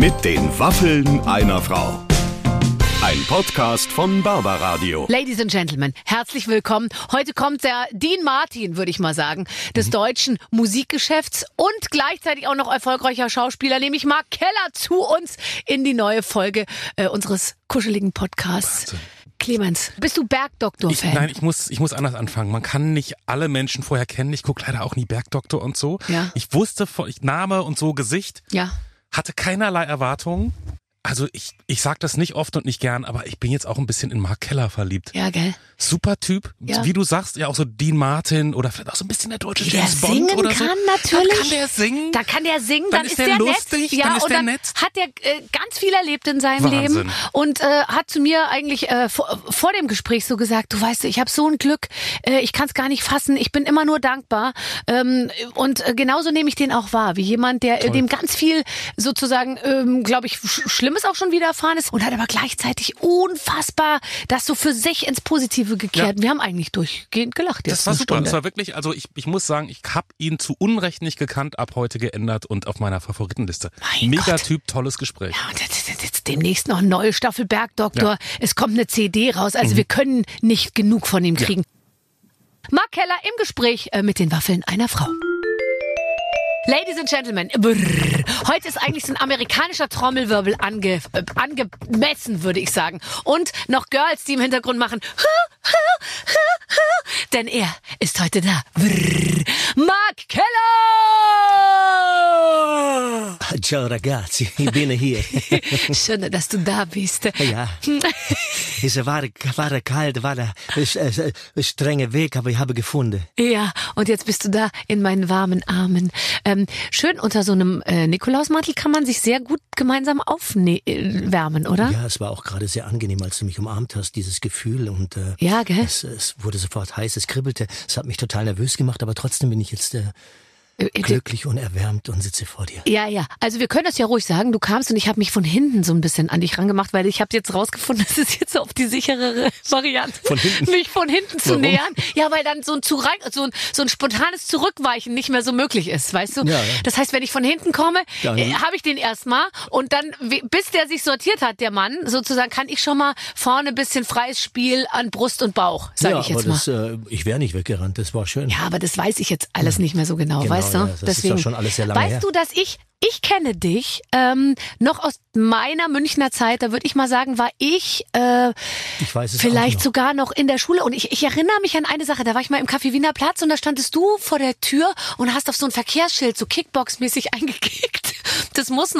Mit den Waffeln einer Frau. Ein Podcast von Barbaradio. Ladies and Gentlemen, herzlich willkommen. Heute kommt der Dean Martin, würde ich mal sagen, des Mhm. deutschen Musikgeschäfts und gleichzeitig auch noch erfolgreicher Schauspieler, nämlich Mark Keller, zu uns in die neue Folge äh, unseres kuscheligen Podcasts. Clemens, bist du Bergdoktor-Fan? nein, ich muss, ich muss anders anfangen. Man kann nicht alle Menschen vorher kennen. Ich gucke leider auch nie Bergdoktor und so. Ja. Ich wusste ich, Name und so Gesicht, Ja. Hatte keinerlei Erwartungen. Also ich, ich sag das nicht oft und nicht gern, aber ich bin jetzt auch ein bisschen in Mark Keller verliebt. Ja, gell? Super Typ, Ja. wie du sagst, ja auch so Dean Martin oder vielleicht auch so ein bisschen der deutsche Wie der James Bond singen oder so. kann, natürlich. Dann kann der singen. Da kann der singen, Dann dann, ist der der, lustig, nett. Ja, dann ist und der dann nett. hat der äh, ganz viel erlebt in seinem Wahnsinn. Leben und äh, hat zu mir eigentlich äh, vor, vor dem Gespräch so gesagt, du weißt, ich habe so ein Glück, äh, ich kann es gar nicht fassen, ich bin immer nur dankbar ähm, und äh, genauso nehme ich den auch wahr, wie jemand, der äh, dem ganz viel sozusagen, ähm, glaube ich, sch Schlimmes auch schon widerfahren ist und hat aber gleichzeitig unfassbar das so für sich ins Positive gekehrt. Wir haben eigentlich durchgehend gelacht jetzt Das war super. Stunde. Das war wirklich, also ich, ich muss sagen, ich habe ihn zu Unrecht nicht gekannt, ab heute geändert und auf meiner Favoritenliste. Mein Mega Gott. Typ, tolles Gespräch. Ja, und jetzt, jetzt, jetzt demnächst noch eine neue Staffel Bergdoktor. Ja. Es kommt eine CD raus. Also wir können nicht genug von ihm kriegen. Mark Keller im Gespräch äh, mit den Waffeln einer Frau. Ladies and Gentlemen, brrr, heute ist eigentlich so ein amerikanischer Trommelwirbel ange, äh, angemessen, würde ich sagen. Und noch Girls, die im Hintergrund machen. Denn er ist heute da. Brrr, Mark Keller! Ciao ragazzi, ich bin hier. Schön, dass du da bist. Ja, es war, war kalt, war ein strenger Weg, aber ich habe gefunden. Ja, und jetzt bist du da in meinen warmen Armen. Ähm, schön unter so einem äh, Nikolausmantel kann man sich sehr gut gemeinsam aufwärmen, oder? Ja, es war auch gerade sehr angenehm, als du mich umarmt hast, dieses Gefühl. Und äh, Ja, gell? es, es wurde sofort heiß, es kribbelte. Es hat mich total nervös gemacht, aber trotzdem bin ich jetzt äh, glücklich und erwärmt und sitze vor dir. Ja, ja. Also wir können das ja ruhig sagen. Du kamst und ich habe mich von hinten so ein bisschen an dich rangemacht, weil ich habe jetzt rausgefunden, das ist jetzt auf die sicherere Variante, Von hinten? mich von hinten zu Warum? nähern. Ja, weil dann so ein, Zurein, so, ein, so ein spontanes Zurückweichen nicht mehr so möglich ist, weißt du? Ja, ja. Das heißt, wenn ich von hinten komme, äh, habe ich den erstmal und dann, bis der sich sortiert hat, der Mann, sozusagen, kann ich schon mal vorne ein bisschen freies Spiel an Brust und Bauch, sage ja, ich jetzt aber mal. das, äh, ich wäre nicht weggerannt, das war schön. Ja, aber das weiß ich jetzt alles nicht mehr so genau, Genau, weißt du? ja, das ist ja schon alles sehr lange weißt her. du, dass ich ich kenne dich ähm, noch aus meiner Münchner Zeit. Da würde ich mal sagen, war ich äh, Ich weiß es vielleicht noch. sogar noch in der Schule. Und ich, ich erinnere mich an eine Sache. Da war ich mal im Café Wiener Platz und da standest du vor der Tür und hast auf so ein Verkehrsschild so Kickbox-mäßig eingekickt. Das muss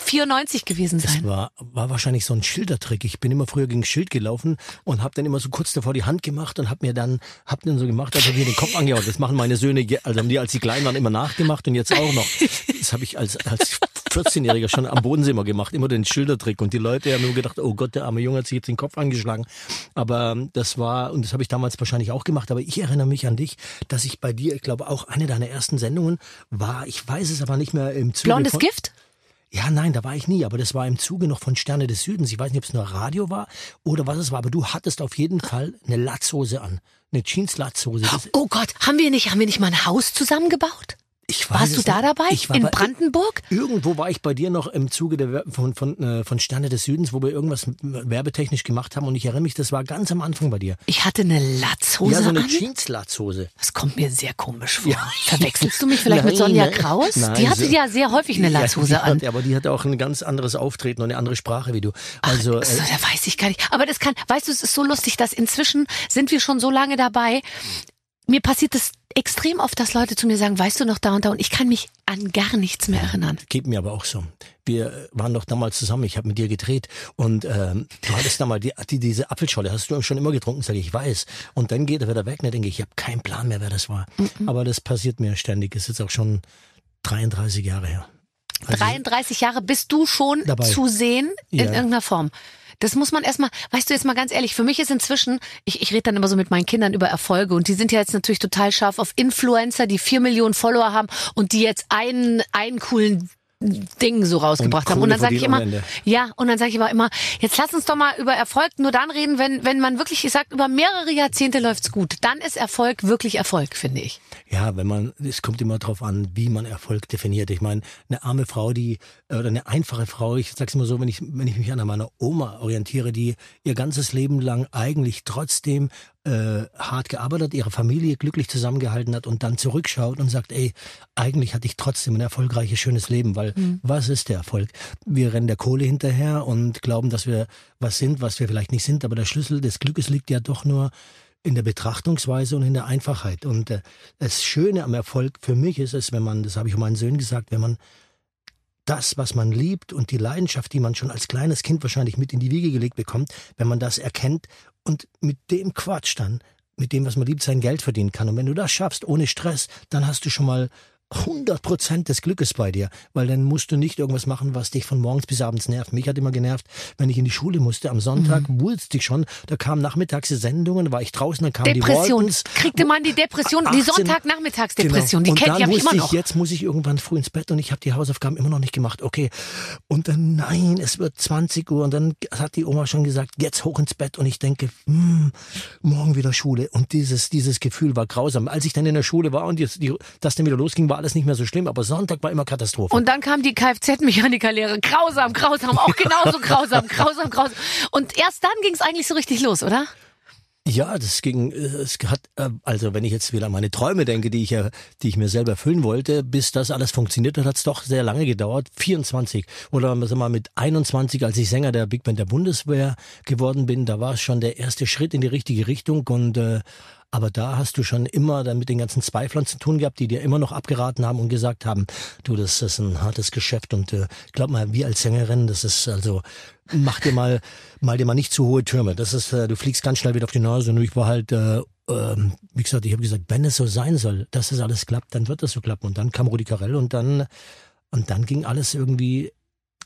1994 gewesen Das sein. war, war wahrscheinlich so ein Schildertrick. Ich bin immer früher gegen Schild gelaufen und habe dann immer so kurz davor die Hand gemacht und habe mir dann, hab dann so gemacht, als ob ich den Kopf angehauen. Das machen meine Söhne, also haben die, als sie klein waren, immer nachgemacht und jetzt auch noch. Das habe ich als, als 14-Jähriger schon am Bodensee immer gemacht, immer den Schildertrick. Und die Leute haben nur gedacht, oh Gott, der arme Junge hat sich jetzt den Kopf angeschlagen. Aber ähm, das war, und das habe ich damals wahrscheinlich auch gemacht, aber ich erinnere mich an dich, dass ich bei dir, ich glaube auch eine deiner ersten Sendungen war, ich weiß es aber nicht mehr im Zuge Blondes Gift? Ja, nein, da war ich nie, aber das war im Zuge noch von Sterne des Südens. Ich weiß nicht, ob es nur Radio war oder was es war, aber du hattest auf jeden Fall eine Latzhose an. Eine Jeans-Latzhose. Oh Gott, haben wir nicht, haben wir nicht mal ein Haus zusammengebaut? Ich weiß Warst du da nicht. dabei? Ich war In bei- Brandenburg? Irgendwo war ich bei dir noch im Zuge der, von, von, äh, von Sterne des Südens, wo wir irgendwas werbetechnisch gemacht haben und ich erinnere mich, das war ganz am Anfang bei dir. Ich hatte eine Latzhose ja, so eine an. Jeans-Latzhose. Das kommt mir sehr komisch vor. Ja. Verwechselst du mich vielleicht mit Nein, Sonja nein. Kraus? Nein, die hatte so- ja sehr häufig eine Latzhose ja, an. Hat, aber die hatte auch ein ganz anderes Auftreten und eine andere Sprache wie du. Also, So, äh, da weiß ich gar nicht. Aber das kann, weißt du, es ist so lustig, dass inzwischen sind wir schon so lange dabei. Mir passiert es extrem oft, dass Leute zu mir sagen, weißt du noch da und da und ich kann mich an gar nichts mehr erinnern. Geht mir aber auch so. Wir waren doch damals zusammen, ich habe mit dir gedreht und ähm, du hattest damals die, die, diese Apfelscholle, hast du schon immer getrunken, sage ich, ich weiß. Und dann geht er wieder weg, und dann denke ich, ich habe keinen Plan mehr, wer das war. Aber das passiert mir ständig, ist jetzt auch schon 33 Jahre her. Also, 33 Jahre bist du schon Dabei. zu sehen in Ja. irgendeiner Form. Das muss man erstmal, weißt du jetzt mal ganz ehrlich, für mich ist inzwischen, ich, ich rede dann immer so mit meinen Kindern über Erfolge und die sind ja jetzt natürlich total scharf auf Influencer, die vier Millionen Follower haben und die jetzt einen, einen coolen Ding so rausgebracht haben. Und dann sage ich immer, Ende. ja, und dann sage ich aber immer, jetzt lass uns doch mal über Erfolg nur dann reden, wenn, wenn man wirklich sagt, über mehrere Jahrzehnte läuft's gut. Dann ist Erfolg wirklich Erfolg, finde ich. Ja, wenn man, es kommt immer drauf an, wie man Erfolg definiert. Ich meine, eine arme Frau, die, äh, oder eine einfache Frau, ich sag's immer so, wenn ich, wenn ich mich an meiner Oma orientiere, die ihr ganzes Leben lang eigentlich trotzdem äh, hart gearbeitet, ihre Familie glücklich zusammengehalten hat und dann zurückschaut und sagt, ey, eigentlich hatte ich trotzdem ein erfolgreiches, schönes Leben, weil was ist der Erfolg? Wir rennen der Kohle hinterher und glauben, dass wir was sind, was wir vielleicht nicht sind, aber der Schlüssel des Glückes liegt ja doch nur in der Betrachtungsweise und in der Einfachheit. Und äh, das Schöne am Erfolg für mich ist es, wenn man, das habe ich meinen Söhnen gesagt, wenn man das, was man liebt und die Leidenschaft, die man schon als kleines Kind wahrscheinlich mit in die Wiege gelegt bekommt, wenn man das erkennt und mit dem Quatsch dann, mit dem, was man liebt, sein Geld verdienen kann. Und wenn du das schaffst, ohne Stress, dann hast du schon mal 100 Prozent des Glückes bei dir, weil dann musst du nicht irgendwas machen, was dich von morgens bis abends nervt. Mich hat immer genervt, wenn ich in die Schule musste. Am Sonntag Mhm. wusste ich schon, da kamen nachmittags die Sendungen, da war ich draußen, dann kamen die Depression. Kriegte man die Depression, die 18 Sonntagnachmittagsdepression, Genau. die kennt wusste immer noch. ich, jetzt muss ich irgendwann früh ins Bett und ich habe die Hausaufgaben immer noch nicht gemacht. Okay. Und dann, nein, es wird 20 Uhr und dann hat die Oma schon gesagt, jetzt hoch ins Bett und ich denke, hm, morgen wieder Schule. Und dieses, dieses Gefühl war grausam. Als ich dann in der Schule war und jetzt die, das dann wieder losging, war alles nicht mehr so schlimm, aber Sonntag war immer Katastrophe. Und dann kam die Kfz-Mechanikerlehre. Grausam, grausam, auch genauso grausam, grausam, grausam. Und erst dann ging es eigentlich so richtig los, oder? Ja, das ging, äh, es hat, äh, also wenn ich jetzt wieder an meine Träume denke, die ich ja, die ich mir selber erfüllen wollte, bis das alles funktioniert hat, hat es doch sehr lange gedauert. 24 oder sagen wir mal mit 21, als ich Sänger der Big Band der Bundeswehr geworden bin, da war es schon der erste Schritt in die richtige Richtung und äh, aber da hast du schon immer dann mit den ganzen Zweiflern zu tun gehabt, die dir immer noch abgeraten haben und gesagt haben, du, das ist ein hartes Geschäft und äh, glaub mal, wir als Sängerin, das ist also, mach dir mal, mal dir mal nicht zu hohe Türme. Das ist, äh, du fliegst ganz schnell wieder auf die Nase und ich war halt, äh, ähm, wie gesagt, ich habe gesagt, wenn es so sein soll, dass das alles klappt, dann wird das so klappen. Und dann kam Rudi Carell und dann, und dann ging alles irgendwie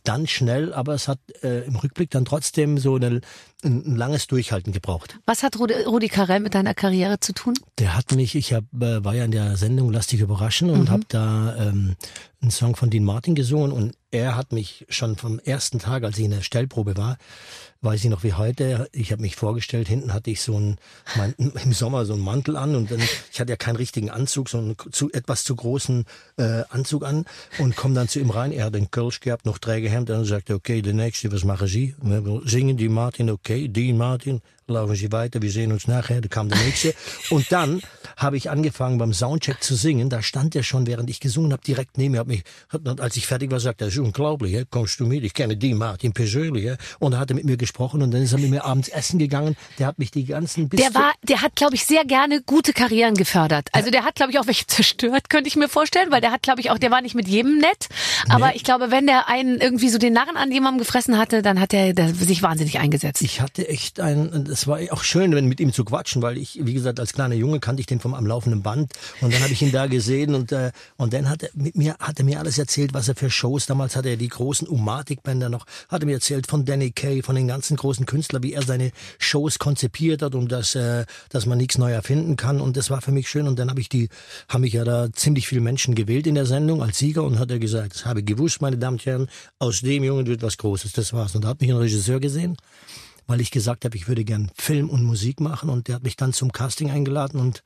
dann schnell, aber es hat äh, im Rückblick dann trotzdem so eine, ein, ein langes Durchhalten gebraucht. Was hat Rudi, Rudi Carell mit deiner Karriere zu tun? Der hat mich, ich hab, äh, war ja in der Sendung Lass dich überraschen und Mhm. habe da ähm, einen Song von Dean Martin gesungen und er hat mich schon vom ersten Tag, als ich in der Stellprobe war, weiß ich noch wie heute, ich habe mich vorgestellt, hinten hatte ich so einen, mein, im Sommer so einen Mantel an und dann, ich hatte ja keinen richtigen Anzug, so einen zu, etwas zu großen äh, Anzug an und komme dann zu ihm rein, er hat einen Kölsch gehabt, noch Trägerhemd. Und dann sagte, okay, der nächste, was machen Sie? Wir singen Dean Martin, okay, Dean Martin, laufen Sie weiter, wir sehen uns nachher, da kam der nächste. Und dann habe ich angefangen beim Soundcheck zu singen, da stand er schon, während ich gesungen habe, direkt neben mir, hat mich, hat, als ich fertig war, sagte er, das ist unglaublich, ja? kommst du mit, ich kenne Dean Martin persönlich, ja? und da hat er mit mir gesprochen und dann ist er mit mir abends essen gegangen, der hat mich die ganzen bis Der war, der hat, glaube ich, sehr gerne gute Karrieren gefördert. Also der hat, glaube ich, auch welche zerstört, könnte ich mir vorstellen, weil der hat, glaube ich, auch, der war nicht mit jedem nett. Aber ich glaube, wenn der einen irgendwie so den Narren an jemandem gefressen hatte, dann hat er sich wahnsinnig eingesetzt. Ich hatte echt ein, es war auch schön, wenn mit ihm zu quatschen, weil ich, wie gesagt, als kleiner Junge kannte ich den vom am laufenden Band. Und dann habe ich ihn da gesehen und äh, und dann hat er mit mir hat er mir alles erzählt, was er für Shows damals hatte er die großen Umatic-Bänder noch, hat er mir erzählt von Danny Kaye, von den ganzen großen Künstlern, wie er seine Shows konzipiert hat und dass äh, dass man nichts neu erfinden kann. Und das war für mich schön. Und dann habe ich die haben mich ja da ziemlich viele Menschen gewählt in der Sendung als Sieger und hat er gesagt, das habe ich gewusst, meine Damen und Herren, aus dem Jungen wird was Großes, das war's. Und da hat mich ein Regisseur gesehen weil ich gesagt habe, ich würde gern Film und Musik machen und der hat mich dann zum Casting eingeladen und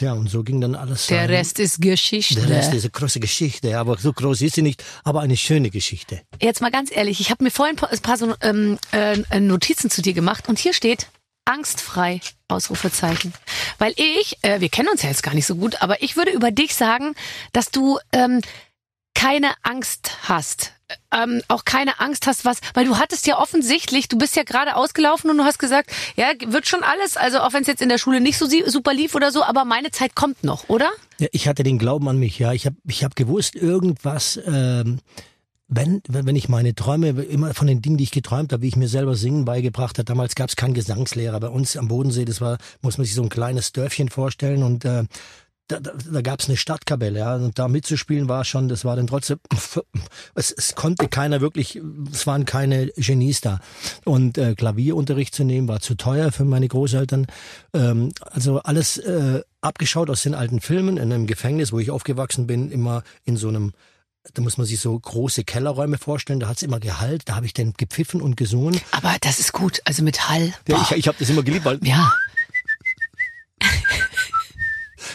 ja, und so ging dann alles. Der sein. Rest ist Geschichte. Der Rest ist eine große Geschichte, aber so groß ist sie nicht, aber eine schöne Geschichte. Jetzt mal ganz ehrlich, ich habe mir vorhin ein paar so, ähm, äh, Notizen zu dir gemacht und hier steht angstfrei Ausrufezeichen, weil ich, äh, wir kennen uns ja jetzt gar nicht so gut, aber ich würde über dich sagen, dass du ähm, keine Angst hast. Ähm, auch keine Angst hast, was, weil du hattest ja offensichtlich, du bist ja gerade ausgelaufen und du hast gesagt, ja, wird schon alles, also auch wenn es jetzt in der Schule nicht so super lief oder so, aber meine Zeit kommt noch, oder? Ja, ich hatte den Glauben an mich, ja. Ich habe ich hab gewusst, irgendwas, ähm, wenn, wenn wenn ich meine Träume, immer von den Dingen, die ich geträumt habe, wie ich mir selber Singen beigebracht habe, damals gab es keinen Gesangslehrer. Bei uns am Bodensee, das war, muss man sich so ein kleines Dörfchen vorstellen und äh, da, da, da gab es eine Stadtkapelle, ja, und da mitzuspielen war schon, das war dann trotzdem, es, es konnte keiner wirklich, es waren keine Genies da. Und äh, Klavierunterricht zu nehmen war zu teuer für meine Großeltern. Ähm, also alles äh, abgeschaut aus den alten Filmen in einem Gefängnis, wo ich aufgewachsen bin, immer in so einem da muss man sich so große Kellerräume vorstellen, da hat's immer Gehalt, da habe ich dann gepfiffen und gesungen. Aber das ist gut, also mit Hall. Ja, ich ich habe das immer geliebt, weil ja.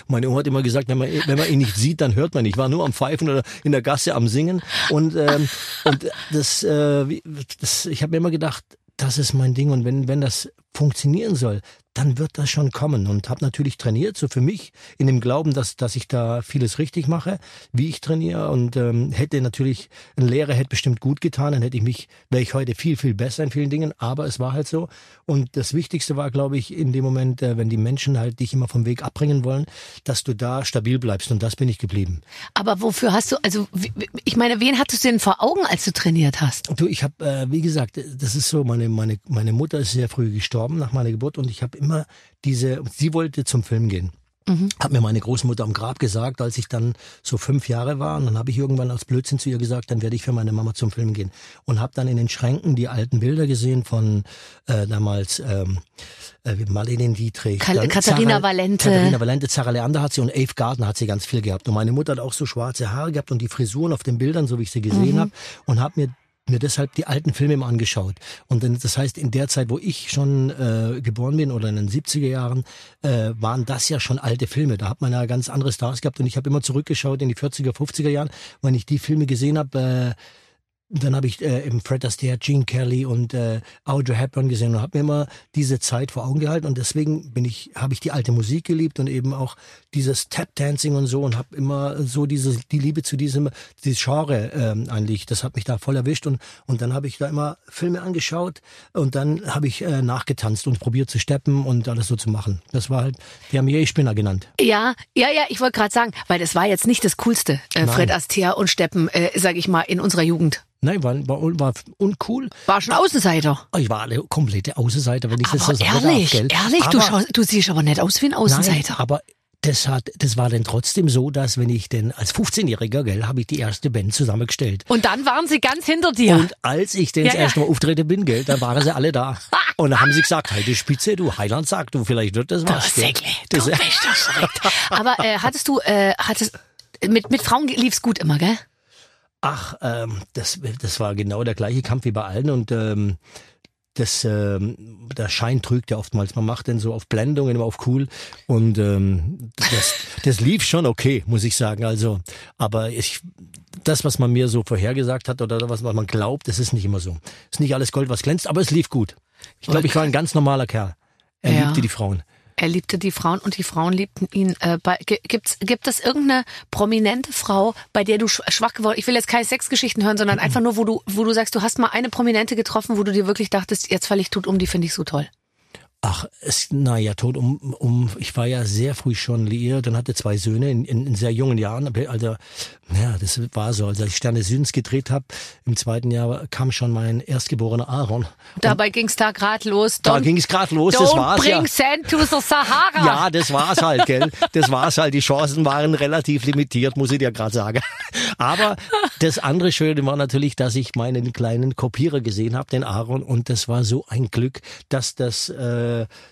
Meine Oma hat immer gesagt, wenn man, wenn man ihn nicht sieht, dann hört man nicht. Ich war nur am Pfeifen oder in der Gasse am Singen und, ähm, und das, äh, das ich habe mir immer gedacht, das ist mein Ding und wenn, wenn das funktionieren soll, dann wird das schon kommen. Und habe natürlich trainiert, so für mich, in dem Glauben, dass, dass ich da vieles richtig mache, wie ich trainiere. Und ähm, hätte natürlich, ein Lehrer hätte bestimmt gut getan, dann hätte ich mich, wäre ich heute viel, viel besser in vielen Dingen, aber es war halt so. Und das Wichtigste war, glaube ich, in dem Moment, äh, wenn die Menschen halt dich immer vom Weg abbringen wollen, dass du da stabil bleibst. Und das bin ich geblieben. Aber wofür hast du, also ich meine, wen hattest du denn vor Augen, als du trainiert hast? Du, ich habe, äh, wie gesagt, das ist so, meine, meine, meine Mutter ist sehr früh gestorben nach meiner Geburt und ich habe immer diese, sie wollte zum Film gehen. Hat mir meine Großmutter am Grab gesagt, als ich dann so fünf Jahre war. Und dann habe ich irgendwann als Blödsinn zu ihr gesagt, dann werde ich für meine Mama zum Film gehen. Und habe dann in den Schränken die alten Bilder gesehen von äh, damals ähm, äh, Marlene Dietrich. Dann Katharina Zara- Valente. Katharina Valente, Zara Leander hat sie und Ave Gardner hat sie ganz viel gehabt. Und meine Mutter hat auch so schwarze Haare gehabt und die Frisuren auf den Bildern, so wie ich sie gesehen Mhm. habe. Und habe mir mir deshalb die alten Filme immer angeschaut. Und dann, das heißt, in der Zeit, wo ich schon äh, geboren bin oder in den 70er Jahren, äh, waren das ja schon alte Filme. Da hat man ja ganz andere Stars gehabt und ich habe immer zurückgeschaut in die 40er, 50er Jahren, wenn ich die Filme gesehen habe, äh, dann habe ich äh, eben Fred Astaire, Gene Kelly und äh, Audrey Hepburn gesehen und habe mir immer diese Zeit vor Augen gehalten und deswegen bin ich habe ich die alte Musik geliebt und eben auch dieses Tap Dancing und so und habe immer so diese die Liebe zu diesem dieses Genre ähm, eigentlich das hat mich da voll erwischt und und dann habe ich da immer Filme angeschaut und dann habe ich äh, nachgetanzt und probiert zu steppen und alles so zu machen. Das war halt die haben mich Spinner genannt. Ja, ja, ja, ich wollte gerade sagen, weil das war jetzt nicht das Coolste, äh. Fred Astaire und Steppen, äh, sag ich mal, in unserer Jugend. Nein, war war, war uncool. War schon Außenseiter. Ich war eine komplette Außenseiter, wenn ich das Aber so sagen ehrlich, darf, ehrlich, du, Aber- schaust, du siehst aber nicht aus wie ein Außenseiter. Nein, aber das hat, das war dann trotzdem so, dass wenn ich denn als 15-Jähriger, gell, habe ich die erste Band zusammengestellt. und dann waren sie ganz hinter dir. Und als ich denn Ja, das ja. erste Mal auftreten bin, gell, da waren sie alle da. Und dann haben sie gesagt, halt die Spitze, du Heiland sagt, du, vielleicht wird das du was. Säckle, du Das, bist doch verrückt. Aber äh, hattest du, äh, hattest, mit, mit Frauen lief's gut immer, gell? Ach, ähm, das, das war genau der gleiche Kampf wie bei allen und ähm, das, ähm, der Schein trügt ja oftmals. Man macht dann so auf Blendungen, immer auf cool. Und ähm, das, das lief schon okay, muss ich sagen. Also, aber ich, das, was man mir so vorhergesagt hat oder was man glaubt, das ist nicht immer so. ist nicht alles Gold, was glänzt, aber es lief gut. Ich glaube, ich war ein ganz normaler Kerl. Er Ja. liebte die Frauen. Er liebte die Frauen und die Frauen liebten ihn. Äh, bei, gi- gibt's, gibt es irgendeine prominente Frau, bei der du sch- schwach geworden Ich will jetzt keine Sexgeschichten hören, sondern einfach nur, wo du, wo du sagst, du hast mal eine Prominente getroffen, wo du dir wirklich dachtest, jetzt falle ich tot um, die finde ich so toll. Ach, es, naja, tot um, um, ich war ja sehr früh schon liiert und hatte zwei Söhne in, in, in sehr jungen Jahren. Also, ja, das war so. Als ich Sterne Südens gedreht habe, im zweiten Jahr kam schon mein erstgeborener Aaron. Dabei ging's da grad los. Da Don't- ging es gerade los, das Don't war's bring ja. sand to the Sahara. Ja, das war's halt, gell? Das war's halt. Die Chancen waren relativ limitiert, muss ich dir gerade sagen. Aber das andere Schöne war natürlich, dass ich meinen kleinen Kopierer gesehen habe, den Aaron, und das war so ein Glück, dass das äh,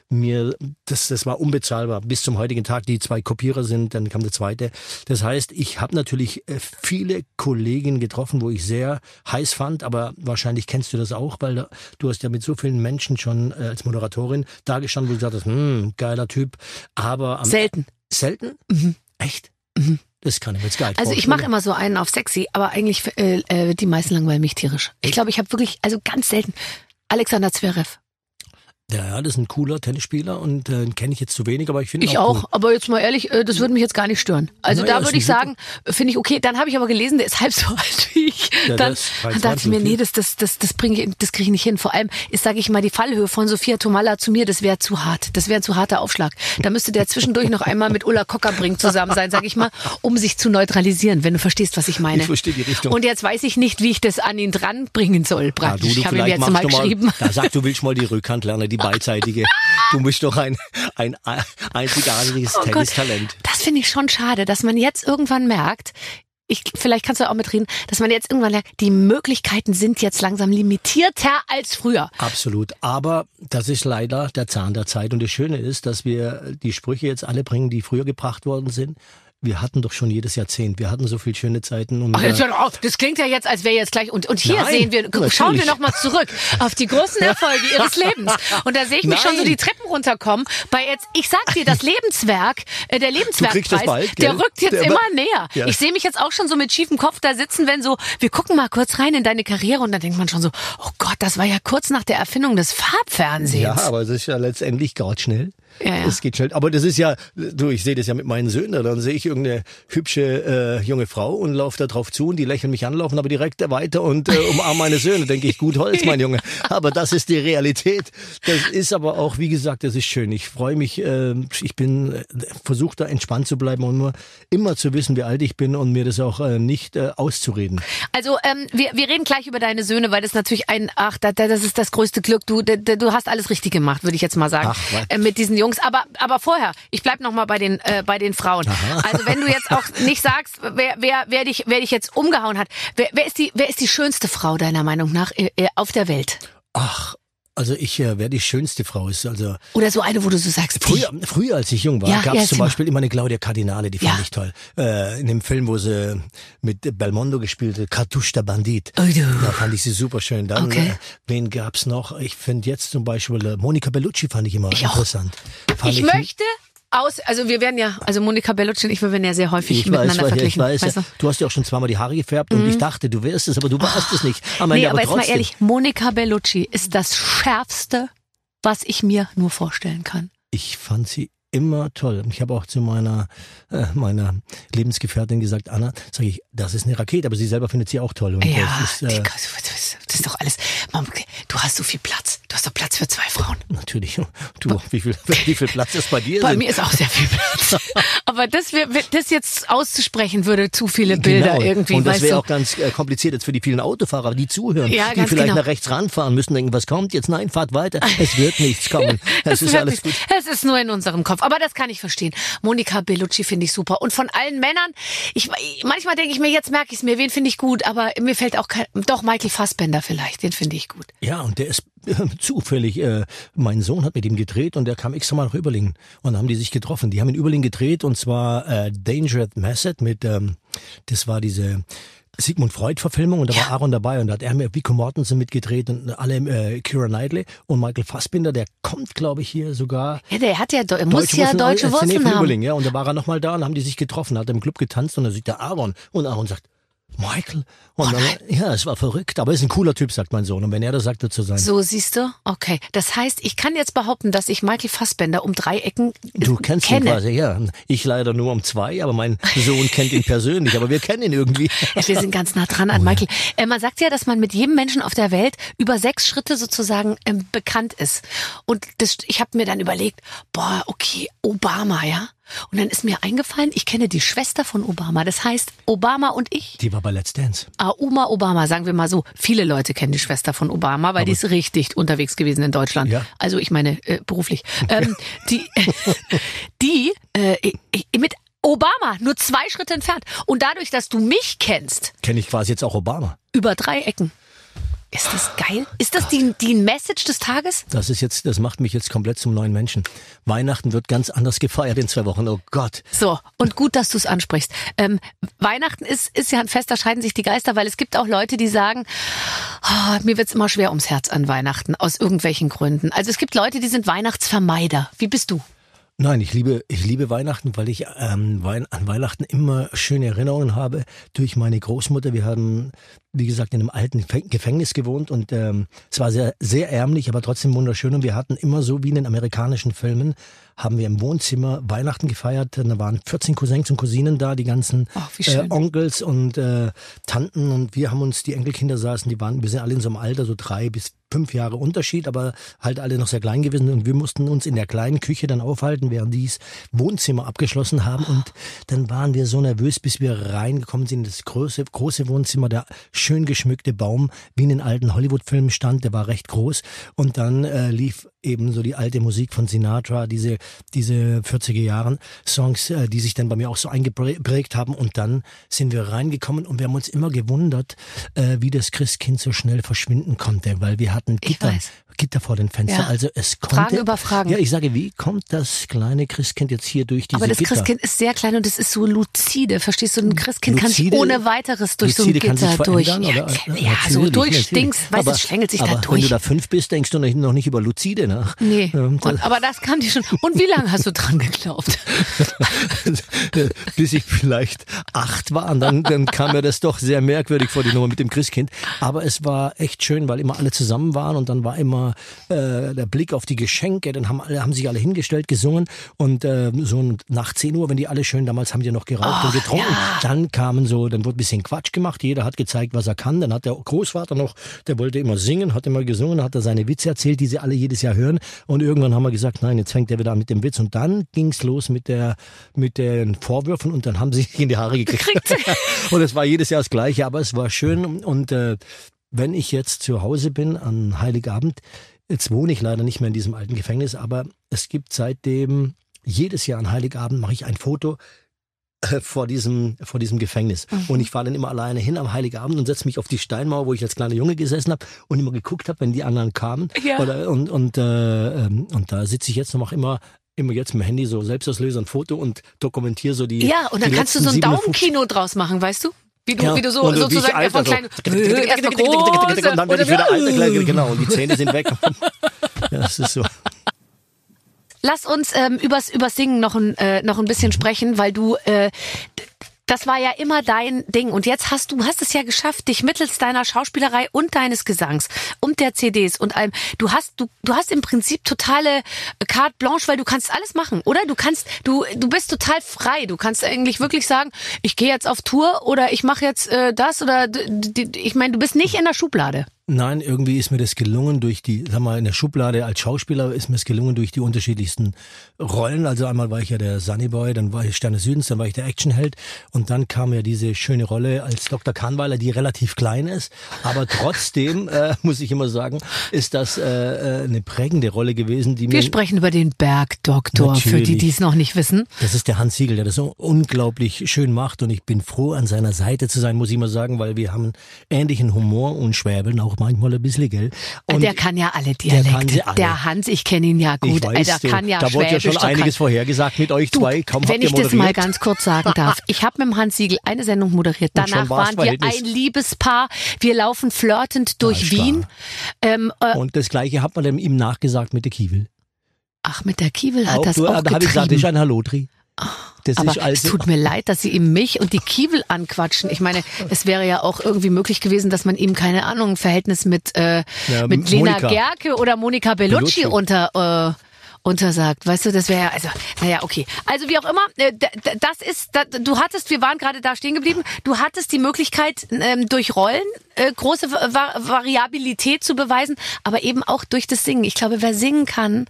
mir, das, das war unbezahlbar. Bis zum heutigen Tag, die zwei Kopierer sind, dann kam der zweite. Das heißt, ich habe natürlich äh, viele Kollegen getroffen, wo ich sehr heiß fand, aber wahrscheinlich kennst du das auch, weil du hast ja mit so vielen Menschen schon äh, als Moderatorin da gestanden, wo du gesagt hast, hm, geiler Typ, aber am Selten. selten? Echt? Das kann ich jetzt gar nicht Also ich mache immer so einen auf sexy, aber eigentlich äh, äh, die meisten langweilen mich tierisch. Ich glaube, ich habe wirklich, also ganz selten. Alexander Zverev. Ja, ja, das ist ein cooler Tennisspieler und äh, kenne ich jetzt zu wenig, aber ich finde ihn Ich auch. auch, Cool. aber jetzt mal ehrlich, äh, das würde mich jetzt gar nicht stören. Also Naja, da würde ich sagen, finde ich okay. Dann habe ich aber gelesen, der ist halb so alt wie ich. Ja, dann dann dachte ich mir, 23, nee, das, das, das, das bringe ich, das kriege ich nicht hin. Vor allem ist, sage ich mal, die Fallhöhe von Sophia Tomalla zu mir, das wäre zu hart. Das wäre ein zu harter Aufschlag. Da müsste der zwischendurch noch einmal mit Ulla Kockerbring zusammen sein, sage ich mal, um sich zu neutralisieren, wenn du verstehst, was ich meine. Ich verstehe die Richtung. Und jetzt weiß ich nicht, wie ich das an ihn dranbringen soll, Ja, praktisch. ich habe ihm jetzt mal du geschrieben. Da sagt du willst mal die Rückhand lernen, die beidseitige. Du bist doch ein, ein einzigartiges Oh Gott. Tennistalent. Das finde ich schon schade, dass man jetzt irgendwann merkt, ich, vielleicht kannst du auch mitreden, dass man jetzt irgendwann merkt, die Möglichkeiten sind jetzt langsam limitierter als früher. Absolut. Aber das ist leider der Zahn der Zeit. Und das Schöne ist, dass wir die Sprüche jetzt alle bringen, die früher gebracht worden sind. Wir hatten doch schon jedes Jahrzehnt. Wir hatten so viel schöne Zeiten. Und, Ach, jetzt hör auf. Das klingt ja jetzt, als wäre jetzt gleich. Und, und hier Nein, sehen wir, natürlich. schauen wir nochmal zurück auf die großen Erfolge ihres Lebens. Und da sehe ich mich schon so Nein. die Treppen runterkommen. Bei jetzt, ich sag dir, das Lebenswerk, äh, der Lebenswerkpreis, bald, der rückt jetzt Der- immer näher. Ja. Ich sehe mich jetzt auch schon so mit schiefem Kopf da sitzen, wenn so, wir gucken mal kurz rein in deine Karriere und dann denkt man schon so, oh Gott, das war ja kurz nach der Erfindung des Farbfernsehens. Ja, aber es ist ja letztendlich gerade schnell. Ja, ja. Es geht schnell. Aber das ist ja, du, ich sehe das ja mit meinen Söhnen. Dann sehe ich irgendeine hübsche äh, junge Frau und laufe da drauf zu und die lächeln mich an, laufen aber direkt weiter und äh, umarmen meine Söhne. Denke ich, gut Holz, mein Junge. Aber das ist die Realität. Das ist aber auch, wie gesagt, das ist schön. Ich freue mich. Äh, ich bin äh, versuche da entspannt zu bleiben und nur immer zu wissen, wie alt ich bin und mir das auch äh, nicht äh, auszureden. Also ähm, wir, wir reden gleich über deine Söhne, weil das natürlich ein, ach, da, da, das ist das größte Glück. Du, du hast alles richtig gemacht, würde ich jetzt mal sagen, Ach, äh, mit diesen Jungs. Aber, aber vorher, ich bleib noch mal bei den, äh, bei den Frauen. Also wenn du jetzt auch nicht sagst, wer, wer, wer dich, wer dich jetzt umgehauen hat, wer, wer ist die, wer ist die schönste Frau deiner Meinung nach äh, äh, auf der Welt? Ach, also ich, äh, wer die schönste Frau ist, also Oder so eine, wo du so sagst, die. Früher, früher als ich jung war, Ja, gab ja, es zum erzähl mal. Beispiel immer eine Claudia Cardinale, die fand Ja. ich toll. Äh, in dem Film, wo sie mit Belmondo gespielt hat, Cartouche der Bandit. Oh, du. Da fand ich sie super schön. Dann, Okay. äh, wen gab's noch? Ich finde jetzt zum Beispiel äh, Monica Bellucci fand ich immer Ich auch. interessant. Fand ich möchte aus, also wir werden ja, also Monika Bellucci und ich, wir werden ja sehr häufig ich weiß, miteinander ich verglichen. weiß, weißt du? Mhm. du hast ja auch schon zweimal die Haare gefärbt und ich dachte, du wärst es, aber du warst es nicht. Am Ende Nee, aber jetzt trotzdem. mal ehrlich, Monika Bellucci ist das Schärfste, was ich mir nur vorstellen kann. Ich fand sie immer toll. Ich habe auch zu meiner äh, meiner Lebensgefährtin gesagt, Anna, sage ich, das ist eine Rakete, aber sie selber findet sie auch toll. Und Ja, das ist, äh, das ist doch alles. Mom, Du hast so viel Platz. Du hast doch Platz für zwei Frauen. natürlich. Du, wie viel, wie viel Platz ist bei dir? Bei sind? mir ist auch sehr viel Platz. Aber das, wär, das jetzt auszusprechen würde zu viele Bilder Genau. irgendwie. Und das wäre auch ganz äh, kompliziert jetzt für die vielen Autofahrer, die zuhören, Ja, die vielleicht genau. nach rechts ranfahren müssen, denken, was kommt jetzt? Nein, fahrt weiter. Es wird nichts kommen. Es ist alles gut. Es ist nur in unserem Kopf. Aber das kann ich verstehen. Monika Bellucci finde ich super. Und von allen Männern, ich, manchmal denke ich mir, jetzt merke ich es mir, wen finde ich gut, aber mir fällt auch kein, doch Michael Fassbender vielleicht, den finde ich gut. Ja, und der ist äh, zufällig, äh, mein Sohn hat mit ihm gedreht und der kam extra mal nach Überlingen und dann haben die sich getroffen. Die haben in Überlingen gedreht und zwar äh, Dangerous Method mit, ähm, das war diese Sigmund Freud Verfilmung und da war Aaron dabei und da hat er mit Vico Mortensen mitgedreht und alle äh, Kira Knightley und Michael Fassbinder, der kommt glaube ich hier sogar Ja, der hat ja, er muss ja Wurzeln, deutsche äh, Wurzeln haben. Ja, und da war er nochmal da und haben die sich getroffen, hat im Club getanzt und da sieht der Aaron und Aaron sagt, Michael. Und dann, ja, es war verrückt, aber er ist ein cooler Typ, sagt mein Sohn. Und wenn er das sagt, wird so sein. So, siehst du? Okay. Das heißt, ich kann jetzt behaupten, dass ich Michael Fassbender um drei Ecken Du kennst kenne. ihn quasi, ja. Ich leider nur um zwei, aber mein Sohn kennt ihn persönlich, aber wir kennen ihn irgendwie. Ja, wir sind ganz nah dran Oh an Michael. Äh, man sagt ja, dass man mit jedem Menschen auf der Welt über sechs Schritte sozusagen ähm, bekannt ist. Und das, ich habe mir dann überlegt, boah, okay, Obama, ja. Und dann ist mir eingefallen, ich kenne die Schwester von Obama. Das heißt, Obama und ich, Die war bei Let's Dance. ah, Uma Obama, sagen wir mal so. Viele Leute kennen die Schwester von Obama, weil die ist richtig unterwegs gewesen in Deutschland. Ja. Also ich meine äh, beruflich. Ähm, die, die äh, mit Obama nur zwei Schritte entfernt. Und dadurch, dass du mich kennst, Kenne ich quasi jetzt auch Obama. über drei Ecken. Ist das geil? Ist das die, die Message des Tages? Das ist jetzt, das macht mich jetzt komplett zum neuen Menschen. Weihnachten wird ganz anders gefeiert in zwei Wochen. Oh Gott. So, und gut, dass du es ansprichst. Ähm, Weihnachten ist, ist ja ein Fest, da scheiden sich die Geister, weil es gibt auch Leute, die sagen, "Ah, mir wird's immer schwer ums Herz an Weihnachten, aus irgendwelchen Gründen. Also es gibt Leute, die sind Weihnachtsvermeider. Wie bist du? Nein, ich liebe, ich liebe Weihnachten, weil ich ähm, Wein, an Weihnachten immer schöne Erinnerungen habe durch meine Großmutter. Wir haben, wie gesagt, in einem alten Gefäng- Gefängnis gewohnt und ähm, es war sehr, sehr ärmlich, aber trotzdem wunderschön. Und wir hatten immer so wie in den amerikanischen Filmen, haben wir im Wohnzimmer Weihnachten gefeiert. Da waren 14 Cousins und Cousinen da, die ganzen Ach, äh. Onkels und äh, Tanten und wir haben uns, die Enkelkinder saßen, die waren, wir sind alle in so einem Alter, so drei bis fünf Jahre Unterschied, aber halt alle noch sehr klein gewesen. Und wir mussten uns in der kleinen Küche dann aufhalten, während die das Wohnzimmer abgeschlossen haben. Und dann waren wir so nervös, bis wir reingekommen sind in das große, große Wohnzimmer, der schön geschmückte Baum wie in den alten Hollywood-Filmen stand, der war recht groß. Und dann äh, lief eben so die alte Musik von Sinatra, diese, diese 40er Jahren Songs, äh, die sich dann bei mir auch so eingeprägt haben. Und dann sind wir reingekommen und wir haben uns immer gewundert, äh, wie das Christkind so schnell verschwinden konnte, weil wir hatten Gitter, Gitter vor den Fenstern. Ja. Also es konnte. Fragen über Fragen. Ja, ich sage, wie kommt das kleine Christkind jetzt hier durch diese Aber das Gitter? Christkind ist sehr klein und es ist so lucide. Verstehst du? Ein Christkind lucide, kann sich ohne weiteres durch lucide so ein Gitter durch. Oder? Ja, ja so durchstinkst, weißt du, es schlängelt sich aber da durch. Wenn du da fünf bist, denkst du noch nicht über lucide nach. Nee. Und, aber das kann die schon. Und wie lange hast du dran geglaubt? Bis ich vielleicht acht war. Und dann, dann kam mir das doch sehr merkwürdig vor die Nummer mit dem Christkind. Aber es war echt schön, weil immer alle zusammen waren und dann war immer äh, der Blick auf die Geschenke. Dann haben alle haben sich alle hingestellt, gesungen und äh, so nach 10 Uhr, wenn die alle schön, damals haben die noch geraucht oh, und getrunken, ja. dann kamen so, dann wurde ein bisschen Quatsch gemacht. Jeder hat gezeigt, was er kann. Dann hat der Großvater noch, der wollte immer singen, hat immer gesungen, hat er seine Witze erzählt, die sie alle jedes Jahr hören. Und irgendwann haben wir gesagt, nein, jetzt fängt er wieder an mit dem Witz. Und dann ging's los mit der mit den Vorwürfen und dann haben sie sich in die Haare gekriegt. und es war jedes Jahr das Gleiche, aber es war schön und äh, wenn ich jetzt zu Hause bin an Heiligabend, jetzt wohne ich leider nicht mehr in diesem alten Gefängnis, aber es gibt seitdem jedes Jahr an Heiligabend mache ich ein Foto äh, vor diesem, vor diesem Gefängnis. Mhm. Und ich fahre dann immer alleine hin am Heiligabend und setze mich auf die Steinmauer, wo ich als kleiner Junge gesessen habe und immer geguckt habe, wenn die anderen kamen. Ja. Oder, und, und, äh, ähm, und da sitze ich jetzt noch immer immer jetzt mit dem Handy so Selbstauslöser ein Foto und dokumentiere so die. Ja, und dann kannst du so ein Daumenkino draus machen, weißt du? Wie du, ja. wie du so und sozusagen wie von klein erstmal groß und dann werde ich wieder alt, genau, und die Zähne sind weg. ja, das ist so. Lass uns ähm, übers, übers Singen noch ein, äh, noch ein bisschen sprechen, weil du äh, das war ja immer dein Ding. Und jetzt hast du hast es ja geschafft, dich mittels deiner Schauspielerei und deines Gesangs und der CDs und allem. Du hast du du hast im Prinzip totale carte blanche, weil du kannst alles machen, oder? Du kannst du du bist total frei. Du kannst eigentlich wirklich sagen, ich gehe jetzt auf Tour oder ich mache jetzt äh, das oder ich meine, du bist nicht in der Schublade. Nein, irgendwie ist mir das gelungen durch die, sag mal, in der Schublade als Schauspieler ist mir es gelungen durch die unterschiedlichsten Rollen. Also einmal war ich ja der Sunnyboy, dann war ich Sterne Südens, dann war ich der Actionheld und dann kam ja diese schöne Rolle als Dr. Kahnweiler, die relativ klein ist, aber trotzdem äh, muss ich immer sagen, ist das äh, äh eine prägende Rolle gewesen, die Wir sprechen über den Bergdoktor, für die, die es noch nicht wissen. Das ist der Hans Siegel, der das so unglaublich schön macht und ich bin froh, an seiner Seite zu sein, muss ich mal sagen, weil wir haben ähnlichen Humor und schwäbeln auch manchmal ein bisschen, gell? Und der kann ja alle Dialekte. Der, alle. der Hans, ich kenne ihn ja gut. Ich weiß, der kann ja Da wurde ja schon einiges kann... vorhergesagt mit euch zwei. Kaum wenn ich das mal ganz kurz sagen darf. Ich habe mit dem Hans Siegel eine Sendung moderiert. Danach waren wir ein Liebespaar. Wir laufen flirtend durch ja, Wien. Ähm, äh, Und das Gleiche hat man dann ihm nachgesagt mit der Kiewel. Ach, mit der Kiewel hat auch, das du, auch Da habe ich gesagt, das ist ein Hallotri. Oh. Das Aber also es tut mir leid, dass Sie ihm mich und die Kiewel anquatschen. Ich meine, es wäre ja auch irgendwie möglich gewesen, dass man ihm, keine Ahnung, ein Verhältnis mit, äh, ja, mit Lena Monika. Gerke oder Monika Bellucci, Bellucci. unter... Äh, untersagt. Weißt du, das wäre ja, also, naja, okay. Also wie auch immer, äh, das ist, du hattest, wir waren gerade da stehen geblieben, du hattest die Möglichkeit, ähm, durch Rollen äh, große Variabilität zu beweisen, aber eben auch durch das Singen. Ich glaube, wer singen kann,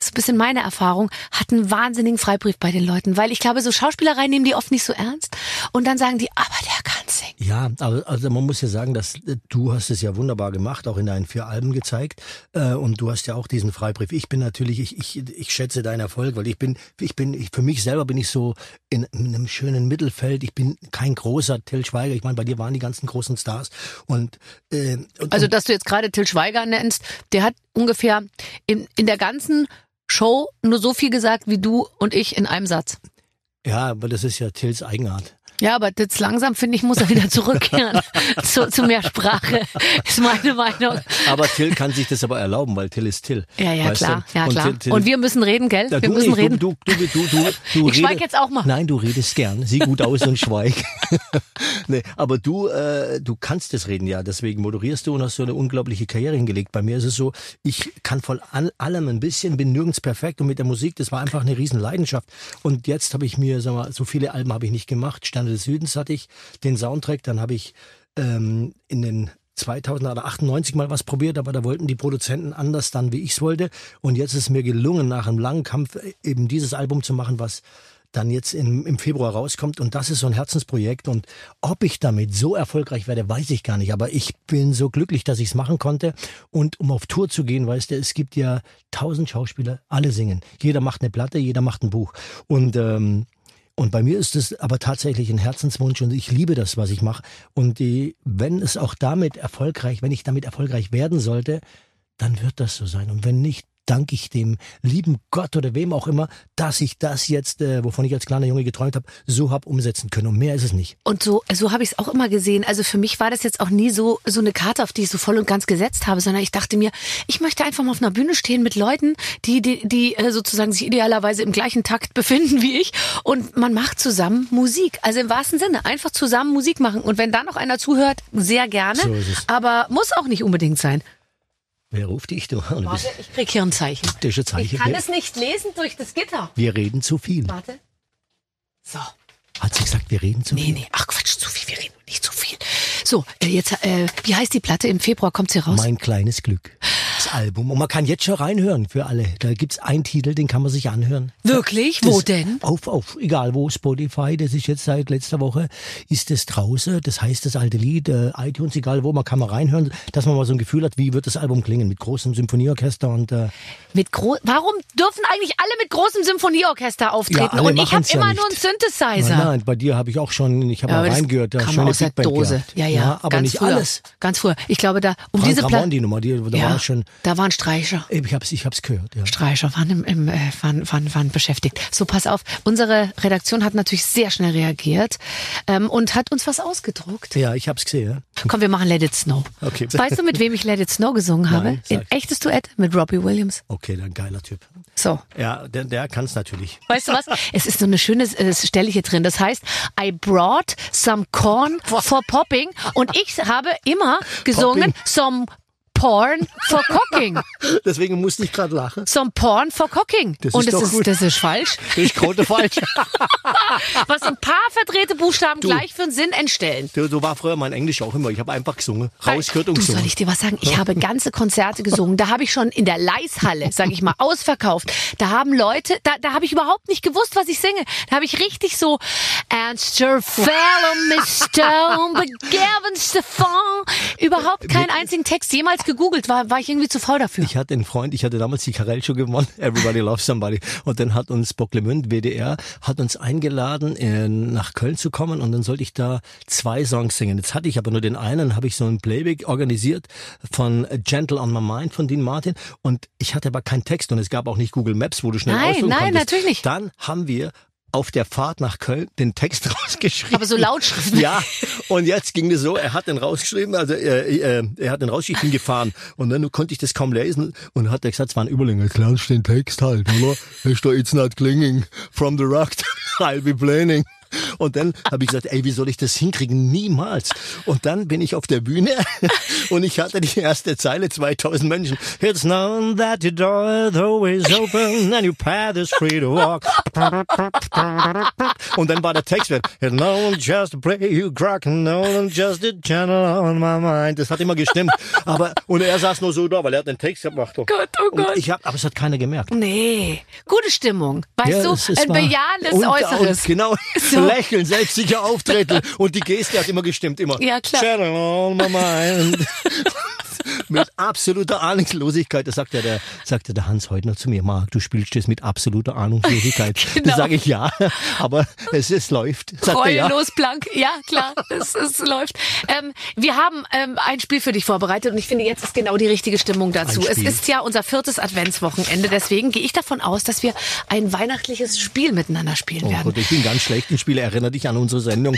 ist ein bisschen meine Erfahrung, hat einen wahnsinnigen Freibrief bei den Leuten, weil ich glaube, so Schauspielerei nehmen die oft nicht so ernst und dann sagen die, aber der kann singen. Ja, also man muss ja sagen, dass äh, du hast es ja wunderbar gemacht, auch in deinen vier Alben gezeigt äh, und du hast ja auch diesen Freibrief. Ich bin natürlich, ich, ich, ich schätze deinen Erfolg, weil ich bin, ich bin, ich, für mich selber bin ich so in, in einem schönen Mittelfeld. Ich bin kein großer Till Schweiger. Ich meine, bei dir waren die ganzen großen Stars und, äh, und also dass du jetzt gerade Till Schweiger nennst, der hat ungefähr in, in der ganzen Show nur so viel gesagt wie du und ich in einem Satz. Ja, aber das ist ja Tills Eigenart. Ja, aber jetzt langsam, finde ich, muss er wieder zurückkehren zu, zu mehr Sprache, ist meine Meinung. Aber Till kann sich das aber erlauben, weil Till ist Till. Ja, ja, klar. Ja, klar. Und, Till, und, wir müssen reden, gell? Ja, wir müssen nicht, reden. Du, du, du, du, du, du ich schweig jetzt auch mal. Nein, du redest gern. Sieh gut aus und schweig. nee, aber du, äh, du kannst das reden, ja. Deswegen moderierst du und hast so eine unglaubliche Karriere hingelegt. Bei mir ist es so, ich kann voll allem ein bisschen, bin nirgends perfekt und mit der Musik, das war einfach eine riesen Leidenschaft. Und jetzt habe ich mir, sag mal, so viele Alben habe ich nicht gemacht. Sterne des Südens hatte ich, den Soundtrack, dann habe ich ähm, in den 2000 oder 98 mal was probiert, aber da wollten die Produzenten anders dann, wie ich es wollte. Und jetzt ist es mir gelungen, nach einem langen Kampf eben dieses Album zu machen, was dann jetzt im, im Februar rauskommt. Und das ist so ein Herzensprojekt. Und ob ich damit so erfolgreich werde, weiß ich gar nicht. Aber ich bin so glücklich, dass ich es machen konnte. Und um auf Tour zu gehen, weißt du, es gibt ja tausend Schauspieler, alle singen. Jeder macht eine Platte, jeder macht ein Buch. Und ähm, und bei mir ist es aber tatsächlich ein Herzenswunsch und ich liebe das, was ich mache. Und die, wenn es auch damit erfolgreich, wenn ich damit erfolgreich werden sollte, dann wird das so sein. Und wenn nicht, danke ich dem lieben Gott oder wem auch immer, dass ich das jetzt, äh, wovon ich als kleiner Junge geträumt habe, so hab umsetzen können. Und mehr ist es nicht. Und so, so habe ich es auch immer gesehen. Also für mich war das jetzt auch nie so so eine Karte, auf die ich so voll und ganz gesetzt habe, sondern ich dachte mir, ich möchte einfach mal auf einer Bühne stehen mit Leuten, die die, die äh, sozusagen sich idealerweise im gleichen Takt befinden wie ich und man macht zusammen Musik. Also im wahrsten Sinne einfach zusammen Musik machen. Und wenn da noch einer zuhört, sehr gerne. So ist es. Aber muss auch nicht unbedingt sein. Wer ruft dich? Du, du Warte, ich krieg hier ein Zeichen. taktische Zeichen. Ich kann es nicht lesen durch das Gitter. wir reden zu viel. Warte. So. Hat sie gesagt, wir reden zu Nee, viel? nee, ach Quatsch, zu viel, wir reden nicht zu viel. So, äh, jetzt, äh, wie heißt die Platte? Im Februar kommt sie raus. Mein kleines Glück. Das Album. Und man kann jetzt schon reinhören für alle. Da gibt's einen Titel, den kann man sich anhören. Wirklich? Wo Das- denn? Auf, auf, egal wo, Spotify, das ist jetzt seit letzter Woche, ist das draußen, das heißt das alte Lied, äh, iTunes, egal wo, man kann mal reinhören, dass man mal so ein Gefühl hat, wie wird das Album klingen, mit großem Symphonieorchester und äh, Mit gro Warum dürfen eigentlich alle mit großem Symphonieorchester auftreten? Ja, Und ich habe ja immer nicht. nur einen Synthesizer. nein, nein, bei dir habe ich auch schon, ich habe Ja, mal reingehört, da kam schöne aus der Dose. gehabt. Ja, ja, aber ganz nicht früher. alles. Ganz früher. Ich glaube, da um Frank diese Platte. die Nummer, die, da Ja, war schon, da waren Streicher. ich hab's, ich hab's gehört, ja. Streicher waren, im, im, äh, waren, waren, waren beschäftigt. So, pass auf. Unsere Redaktion hat natürlich sehr schnell reagiert ähm, und hat uns was ausgedruckt. Ja, ich hab's gesehen, ja. Komm, wir machen Let It Snow. Okay. Weißt du, mit wem ich Let It Snow gesungen habe? Nein, Ein echtes Duett mit Robbie Williams. Okay, dann geiler Typ. So. Ja, der, der kann's natürlich. Weißt du was? Es ist so eine schöne äh, Stelle hier drin. Das heißt, I brought some corn for popping. Und ich habe immer gesungen, Popping. some porn for cooking. Deswegen musste ich gerade lachen. Some porn for cooking. Das Und ist das doch ist, gut. das ist falsch. Das ist gerade falsch. Was ein paar verdrehte Buchstaben gleich für einen Sinn entstellen. Du, so war früher mein Englisch auch immer. Ich habe einfach gesungen, rausgehört und du, soll gesungen. ich dir was sagen? Ich habe ganze Konzerte gesungen. Da habe ich schon in der Leishalle, sage ich mal, ausverkauft. Da haben Leute, da, da habe ich überhaupt nicht gewusst, was ich singe. Da habe ich richtig so Ernst fellow Stone, Begavin Stefan. Überhaupt keinen einzigen Text jemals gegoogelt. War, war ich irgendwie zu faul dafür. Ich hatte einen Freund, ich hatte damals die Karel Show gewonnen, Everybody Loves Somebody. Und dann hat uns Bocklemünd, WDR, hat uns eingeladen, äh, nach Köln zu kommen und dann sollte ich da zwei Songs singen. Jetzt hatte ich aber nur den einen, habe ich so ein Playback organisiert von Gentle on My Mind von Dean Martin und ich hatte aber keinen Text und es gab auch nicht Google Maps, wo du schnell Nein, nein, konntest. natürlich nicht. Dann haben wir auf der Fahrt nach Köln den Text rausgeschrieben. Aber so Lautschrift. Ja, und jetzt ging es so, er hat den rausgeschrieben, also äh, äh, er hat den rausgeschrieben, gefahren. Und dann konnte ich das kaum lesen und hat er gesagt, es war ein Überlänge, klärst den Text halt, oder? Ist da it's not clinging from the rock, I'll be playing. Und dann habe ich gesagt, ey, wie soll ich das hinkriegen? Niemals. Und dann bin ich auf der Bühne und ich hatte die erste Zeile, 2000 Menschen. It's known that your door is always open and your path is free to walk. Und dann war der Text wieder, It's known just a play you crack, known just a channel on my mind. Das hat immer gestimmt. Aber, und er saß nur so da, weil er hat den Text gemacht. Oh Gott, oh Gott. Und ich hab, aber es hat keiner gemerkt. Nee, gute Stimmung. Weißt Ja, du, ein bejahendes Äußeres. Und genau, So. Lächeln, selbstsicher auftreten. Und die Geste hat immer gestimmt, immer. Ja, klar. Channel on my mind. mit absoluter Ahnungslosigkeit. Das sagt ja der, sagte der Hans heute noch zu mir, Marc, du spielst das mit absoluter Ahnungslosigkeit. Genau. Das sage ich ja, aber es, es läuft. Er ja. Blank. Ja, klar, es, es läuft. Ähm, wir haben ähm, ein Spiel für dich vorbereitet und ich finde, jetzt ist genau die richtige Stimmung dazu. Es ist ja unser viertes Adventswochenende, deswegen gehe ich davon aus, dass wir ein weihnachtliches Spiel miteinander spielen Oh werden. Gott, ich bin ganz schlecht im Spiel. Erinnere dich an unsere Sendung.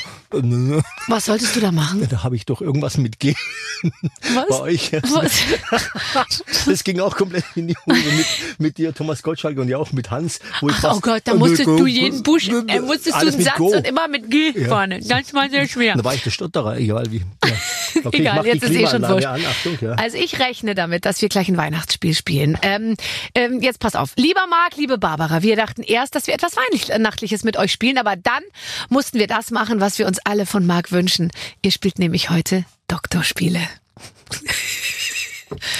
Was solltest du da machen? Da habe ich doch irgendwas mit Was? bei euch. Das ging auch komplett in die Hose mit, mit dir, Thomas Gottschalk und ja auch mit Hans. Wo Ach, fast- oh Gott, da musstest du jeden Busch, äh, musstest du einen Satz Go. und immer mit G vorne. Das war sehr schwer. Da war ich der Stotterer, egal wie. Ja. Okay, Egal, jetzt ist eh schon wurscht. An. Achtung, ja. Also ich rechne damit, dass wir gleich ein Weihnachtsspiel spielen. Ähm, ähm, jetzt pass auf. Lieber Marc, liebe Barbara, wir dachten erst, dass wir etwas Weihnachtliches mit euch spielen, aber dann mussten wir das machen, was wir uns alle von Marc wünschen. Ihr spielt nämlich heute Doktorspiele.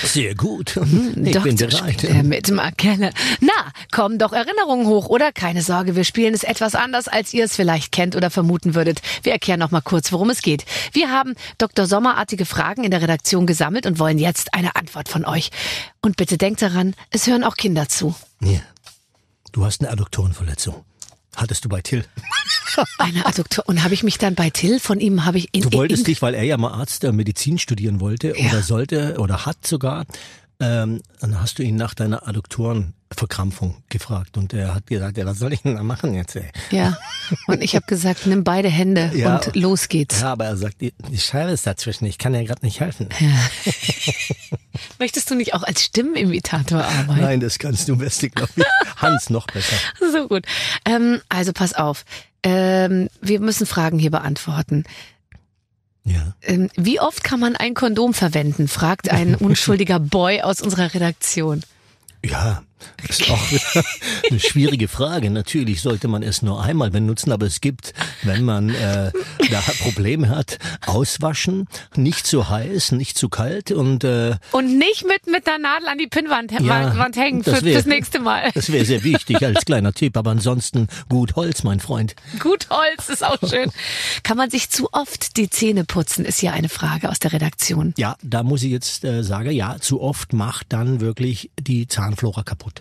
Sehr gut. Hm, Ich bin Dr. bereit. Spieler mit Markelle. Na, kommen doch Erinnerungen hoch, oder? Keine Sorge, wir spielen es etwas anders, als ihr es vielleicht kennt oder vermuten würdet. Wir erklären noch mal kurz, worum es geht. Wir haben Dr. Sommerartige Fragen in der Redaktion gesammelt und wollen jetzt eine Antwort von euch. Und bitte denkt daran, es hören auch Kinder zu. Ja. Du hast eine Adduktorenverletzung. Hattest du bei Till? Eine Adduktor. Und habe ich mich dann bei Till von ihm, habe ich in, Du wolltest in, dich, weil er ja mal Arzt der Medizin studieren wollte Ja. oder sollte oder hat sogar, ähm, dann hast du ihn nach deiner Adduktorenverkrampfung gefragt und er hat gesagt, ja, was soll ich denn da machen jetzt? Ey? Ja. Und ich habe gesagt, nimm beide Hände Ja. und los geht's. Ja, aber er sagt, die, die Scheibe ist dazwischen, ich kann ja gerade nicht helfen. Möchtest du nicht auch als Stimmenimitator arbeiten? Nein, das kannst du beste, glaube ich. Hans noch besser. So gut. Ähm, also pass auf. Ähm, wir müssen Fragen hier beantworten. Ja. Ähm, wie oft kann man ein Kondom verwenden? fragt ein unschuldiger Boy aus unserer Redaktion. Ja, das ist auch eine schwierige Frage. Natürlich sollte man es nur einmal benutzen, aber es gibt, wenn man äh, da Probleme hat, auswaschen, nicht zu heiß, nicht zu kalt und äh, Und nicht mit, mit der Nadel an die Pinnwand Ja, Wand hängen das für, wär- fürs nächste Mal. das wäre sehr wichtig als kleiner Tipp. Aber ansonsten gut Holz, mein Freund. Gut Holz ist auch schön. Kann man sich zu oft die Zähne putzen, ist hier eine Frage aus der Redaktion. Ja, da muss ich jetzt äh, sagen, ja, zu oft macht dann wirklich die Zahnflora kaputt.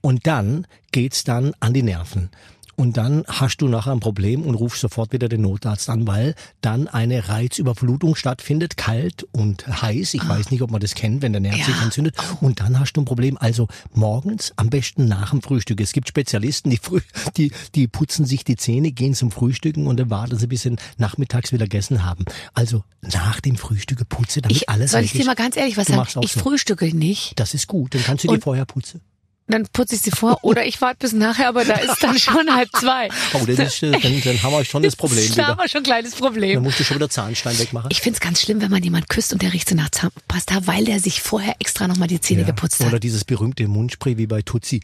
Und dann geht's dann an die Nerven. Und dann hast du nachher ein Problem und rufst sofort wieder den Notarzt an, weil dann eine Reizüberflutung stattfindet, kalt und heiß. Ich weiß nicht, ob man das kennt, wenn der Nerv Ja. sich entzündet. Und dann hast du ein Problem. Also morgens, am besten nach dem Frühstück. Es gibt Spezialisten, die, früh, die, die putzen sich die Zähne, gehen zum Frühstücken und dann warten sie, bis sie nachmittags wieder gegessen haben. Also nach dem Frühstück putze, damit Ich, alles soll ich dir mal ganz ehrlich was sagen? Ich so. frühstücke nicht. Das ist gut, dann kannst du dir Und- vorher putzen. Dann putze ich sie vor oder ich warte bis nachher, aber da ist dann schon halb zwei. Oh, das ist, äh, dann, dann haben wir schon das Problem Da haben wir schon ein kleines Dann Problem. musst du schon wieder Zahnstein wegmachen. Ich find's ganz schlimm, wenn man jemand küsst und der riecht so nach Zahnpasta, weil der sich vorher extra nochmal die Zähne Ja. geputzt hat. Oder dieses berühmte Mundspray wie bei Tutsi.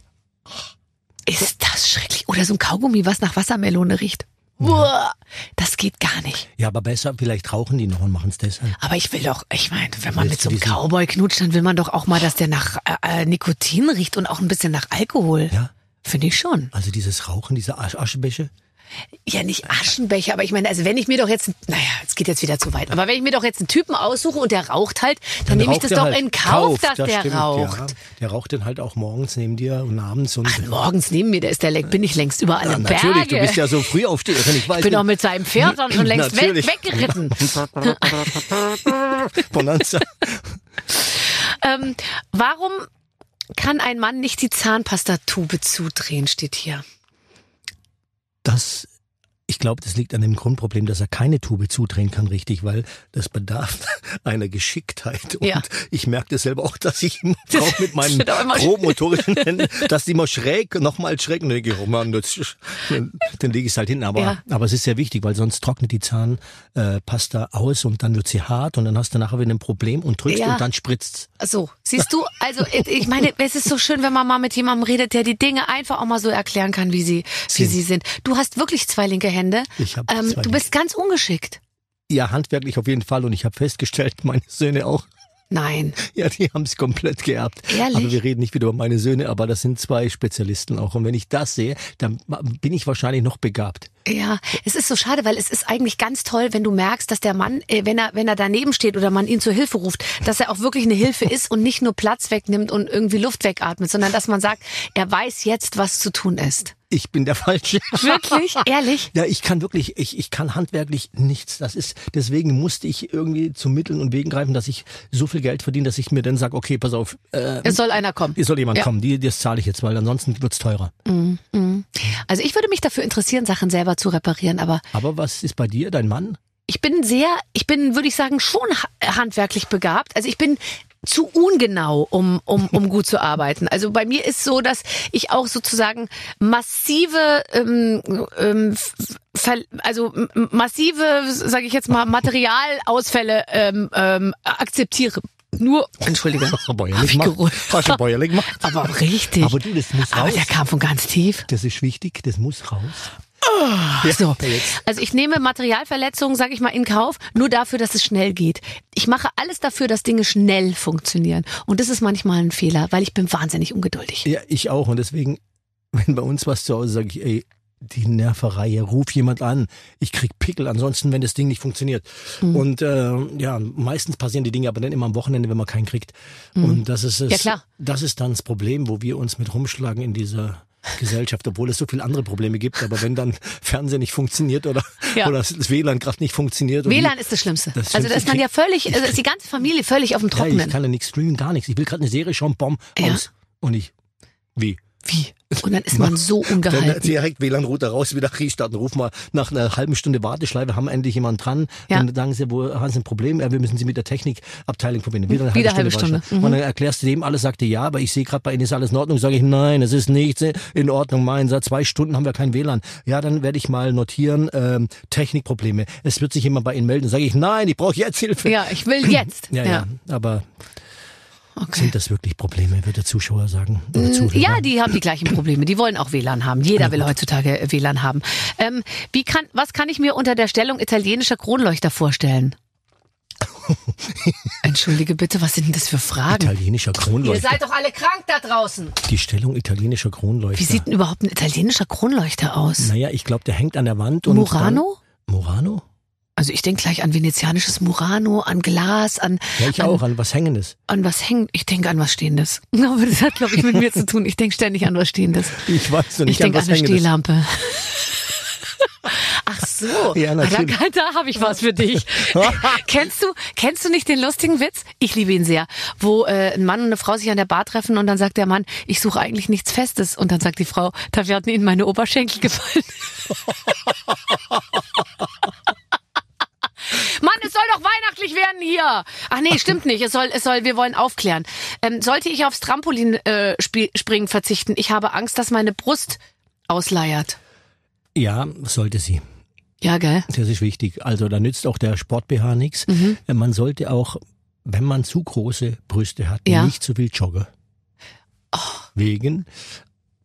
Ist das schrecklich. Oder so ein Kaugummi, was nach Wassermelone riecht. Uah, das geht gar nicht. Ja, aber besser, vielleicht rauchen die noch und machen es deshalb. Aber ich will doch, ich meine, wenn man Willst mit so einem Cowboy knutscht, dann will man doch auch mal, dass der nach äh, äh, Nikotin riecht und auch ein bisschen nach Alkohol. Ja. Finde ich schon. Also dieses Rauchen, diese Asch Aschenbecher. Ja, nicht Aschenbecher, aber ich meine, also wenn ich mir doch jetzt, naja, es geht jetzt wieder zu weit, aber wenn ich mir doch jetzt einen Typen aussuche und der raucht halt, dann, nehme ich das doch halt. in Kauf, dass das der stimmt, raucht. Ja. Der raucht dann halt auch morgens neben dir und abends. Und, Ach, morgens neben mir, der ist der Leck, bin ich längst überall ja, im natürlich, Berge. du bist ja so früh aufsteherin. Ich weiß ich bin nicht. auch mit seinem Pferd dann schon längst weg, Natürlich. weggeritten. Bonanza. ähm, warum kann ein Mann nicht die Zahnpastatube zudrehen, steht hier. Das, ich glaube, das liegt an dem Grundproblem, dass er keine Tube zudrehen kann, richtig, weil das bedarf einer Geschicktheit. Und Ja. ich merke das selber auch, dass ich immer mit meinen immer grobmotorischen Händen, dass die immer schräg, nochmal schräg, und dann denke ich, oh Mann, das, dann, lege ich es halt hin. Aber, Ja. aber es ist sehr wichtig, weil sonst trocknet die Zahnpasta aus und dann wird sie hart und dann hast du nachher wieder ein Problem und drückst Ja. und dann spritzt's. So, siehst du, also ich meine, es ist so schön, wenn man mal mit jemandem redet, der die Dinge einfach auch mal so erklären kann, wie sie, wie sie sind. Du hast wirklich zwei linke Hände. Ich hab ähm, du bist ganz ungeschickt. Ja, handwerklich auf jeden Fall und ich habe festgestellt, meine Söhne auch. Nein. Ja, die haben es komplett geerbt. Ehrlich? Aber wir reden nicht wieder über meine Söhne, aber das sind zwei Spezialisten auch. Und wenn ich das sehe, dann bin ich wahrscheinlich noch begabt. Ja, es ist so schade, weil es ist eigentlich ganz toll, wenn du merkst, dass der Mann, äh, wenn er wenn er daneben steht oder man ihn zur Hilfe ruft, dass er auch wirklich eine Hilfe ist und nicht nur Platz wegnimmt und irgendwie Luft wegatmet, sondern dass man sagt, er weiß jetzt, was zu tun ist. Ich bin der Falsche. Wirklich? Ehrlich? Ja, ich kann wirklich, ich, ich kann handwerklich nichts. Das ist, deswegen musste ich irgendwie zu Mitteln und Wegen greifen, dass ich so viel Geld verdiene, dass ich mir dann sage, okay, pass auf, äh, Es soll einer kommen. es soll jemand Ja. kommen, die, das zahle ich jetzt, weil ansonsten wird's teurer. Also ich würde mich dafür interessieren, Sachen selber zu reparieren, aber Aber was ist bei dir, dein Mann? ich bin sehr, ich bin, würde ich sagen, schon ha- handwerklich begabt. Also ich bin zu ungenau, um, um, um gut zu arbeiten. Also bei mir ist so, dass ich auch sozusagen massive, ähm, ähm, also massive, sage ich jetzt mal, Materialausfälle ähm, ähm, akzeptiere. Nur, entschuldige, Bäuerlich geruhlt. Hast du bäuerlich gemacht? Aber richtig. Aber du, das muss Aber raus. der kam von ganz tief. Das ist wichtig, das muss raus. So. Also ich nehme Materialverletzungen, sage ich mal, in Kauf, nur dafür, dass es schnell geht. Ich mache alles dafür, dass Dinge schnell funktionieren. Und das ist manchmal ein Fehler, weil ich bin wahnsinnig ungeduldig. Ja, ich auch. Und deswegen, wenn bei uns was zu Hause sage ich, ey, die Nerverei, ruf jemand an. Ich krieg Pickel, ansonsten, wenn das Ding nicht funktioniert. Mhm. Und äh, ja, meistens passieren die Dinge aber dann immer am Wochenende, wenn man keinen kriegt. Und das ist es. Mhm. Ja, klar. Das ist dann das Problem, wo wir uns mit rumschlagen in dieser Gesellschaft, obwohl es so viele andere Probleme gibt. Aber wenn dann Fernsehen nicht funktioniert oder, Ja. oder das WLAN gerade nicht funktioniert. WLAN ist das Schlimmste. Das also da ist man ja völlig, also ist die ganze Familie völlig auf dem die, ja, ich Trockenen. kann ja nichts streamen, gar nichts. Ich will gerade eine Serie schauen, bom, Ja. aus. Und ich, wie? Wie? Und dann ist man so Dann ungehalten. direkt WLAN-Router raus, wieder restarten. Ruf mal nach einer halben Stunde Warteschleife, haben endlich jemand dran. Ja. Dann sagen sie, wo haben sie ein Problem? Ja, wir müssen sie mit der Technikabteilung verbinden. Wieder eine Wieder halbe halbe Stunde. Stunde. Mhm. Und dann erklärst du dem alles, sagt er ja, aber ich sehe gerade bei Ihnen ist alles in Ordnung. Sage ich, nein, es ist nichts in Ordnung. Mein, seit zwei Stunden haben wir kein WLAN. Ja, dann werde ich mal notieren, ähm, Technikprobleme. Es wird sich jemand bei Ihnen melden. Sage ich, nein, ich brauche jetzt Hilfe. Ja, ich will jetzt. Ja, ja, aber Okay. sind das wirklich Probleme, wird der Zuschauer sagen? Oder Zuhörer? Ja, die haben die gleichen Probleme. Die wollen auch WLAN haben. Jeder will heutzutage äh, WLAN haben. Ähm, wie kann, was kann ich mir unter der Stellung italienischer Kronleuchter vorstellen? Entschuldige bitte, was sind denn das für Fragen? Italienischer Ihr Kronleuchter. seid doch alle krank da draußen. Die Stellung italienischer Kronleuchter. Wie sieht denn überhaupt ein italienischer Kronleuchter aus? Naja, ich glaube, der hängt an der Wand. Und Murano? Dann, Murano? Also ich denke gleich an venezianisches Murano, an Glas, an, Ja, ich an, auch. An was Hängendes? an was hängt. Ich denke an was Stehendes. Aber das hat, glaube ich, mit mir zu tun. Ich denke ständig an was Stehendes. Ich weiß Ich nicht, an denke an was eine Hängendes. Stehlampe. Ach so, Ja, Ah, da, natürlich. da habe ich was für dich. kennst du, kennst du nicht den lustigen Witz? Ich liebe ihn sehr, wo äh, ein Mann und eine Frau sich an der Bar treffen und dann sagt der Mann, ich suche eigentlich nichts Festes und dann sagt die Frau, da werden Ihnen meine Oberschenkel gefallen. Doch weihnachtlich werden hier. Ach nee, stimmt nicht. Es soll, es soll, wir wollen aufklären. Ähm, sollte ich aufs Trampolin äh, springen verzichten? Ich habe Angst, dass meine Brust ausleiert. Ja, sollte sie. Ja, gell? Das ist wichtig. Also da nützt auch der Sport-BH nichts. Mhm. Man sollte auch, wenn man zu große Brüste hat, Ja. Oh. nicht zu viel joggen. Wegen?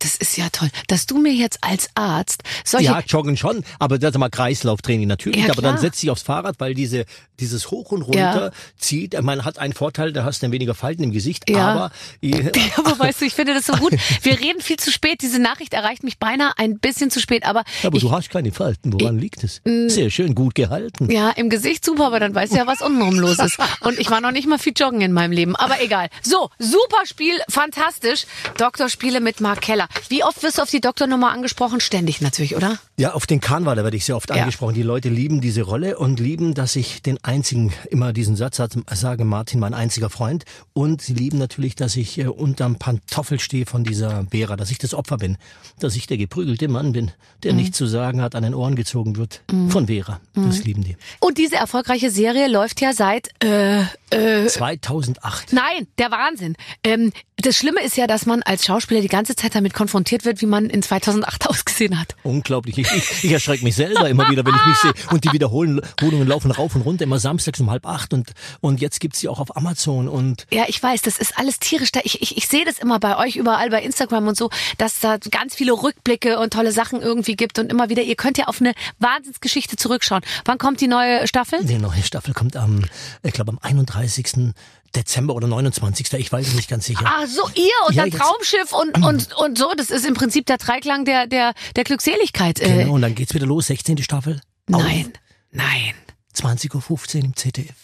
Das ist ja toll, dass du mir jetzt als Arzt solche Ja, joggen schon, aber das ist mal Kreislauftraining natürlich. Ja, aber dann setzt dich aufs Fahrrad, weil diese, dieses Hoch und runter Ja. zieht. Man hat einen Vorteil, da hast du dann weniger Falten im Gesicht, Ja. aber äh, aber weißt du, ich finde das so gut. Wir reden viel zu spät. Diese Nachricht erreicht mich beinahe ein bisschen zu spät. Aber, aber ich, du hast keine Falten. Woran liegt es? Sehr schön, gut gehalten. ja, im Gesicht super, aber dann weißt du ja, was untenrum los ist. Und ich war noch nicht mal viel joggen in meinem Leben. Aber egal. So, super Spiel, fantastisch. Doktorspiele mit Mark Keller. Wie oft wirst du auf die Doktornummer angesprochen? Ständig natürlich, oder? Ja, auf den Kahn war, da werde ich sehr oft Ja. angesprochen. Die Leute lieben diese Rolle und lieben, dass ich den einzigen, immer diesen Satz sage, Martin, mein einziger Freund. Und sie lieben natürlich, dass ich äh, unterm Pantoffel stehe von dieser Vera, dass ich das Opfer bin, dass ich der geprügelte Mann bin, der Mhm. nichts zu sagen hat, an den Ohren gezogen wird von Vera. Mhm. Das lieben die. Und diese erfolgreiche Serie läuft ja seit äh, äh, 2008. Nein, der Wahnsinn. Ähm, das Schlimme ist ja, dass man als Schauspieler die ganze Zeit damit konfrontiert wird, wie man in 2008 ausgesehen hat. Unglaublich. Ich, ich, ich erschrecke mich selber immer wieder, wenn ich mich sehe. Und die Wiederholungen laufen rauf und runter, immer samstags um halb acht. Und, und jetzt gibt's die auch auf Amazon. Und Ja, ich weiß, das ist alles tierisch. Ich, ich, ich sehe das immer bei euch überall bei Instagram und so, dass da ganz viele Rückblicke und tolle Sachen irgendwie gibt und immer wieder, ihr könnt ja auf eine Wahnsinnsgeschichte zurückschauen. Wann kommt die neue Staffel? die neue Staffel kommt am, ich glaube, am 31. Dezember oder 29. Ich weiß es nicht ganz sicher. Ah, so ihr und Ja, dann Traumschiff und, und, und so. Das ist im Prinzip der Dreiklang der, der, der Glückseligkeit. Äh, Genau, und dann geht's wieder los, 16. Staffel. nein, nein. 20.15 Uhr im ZDF.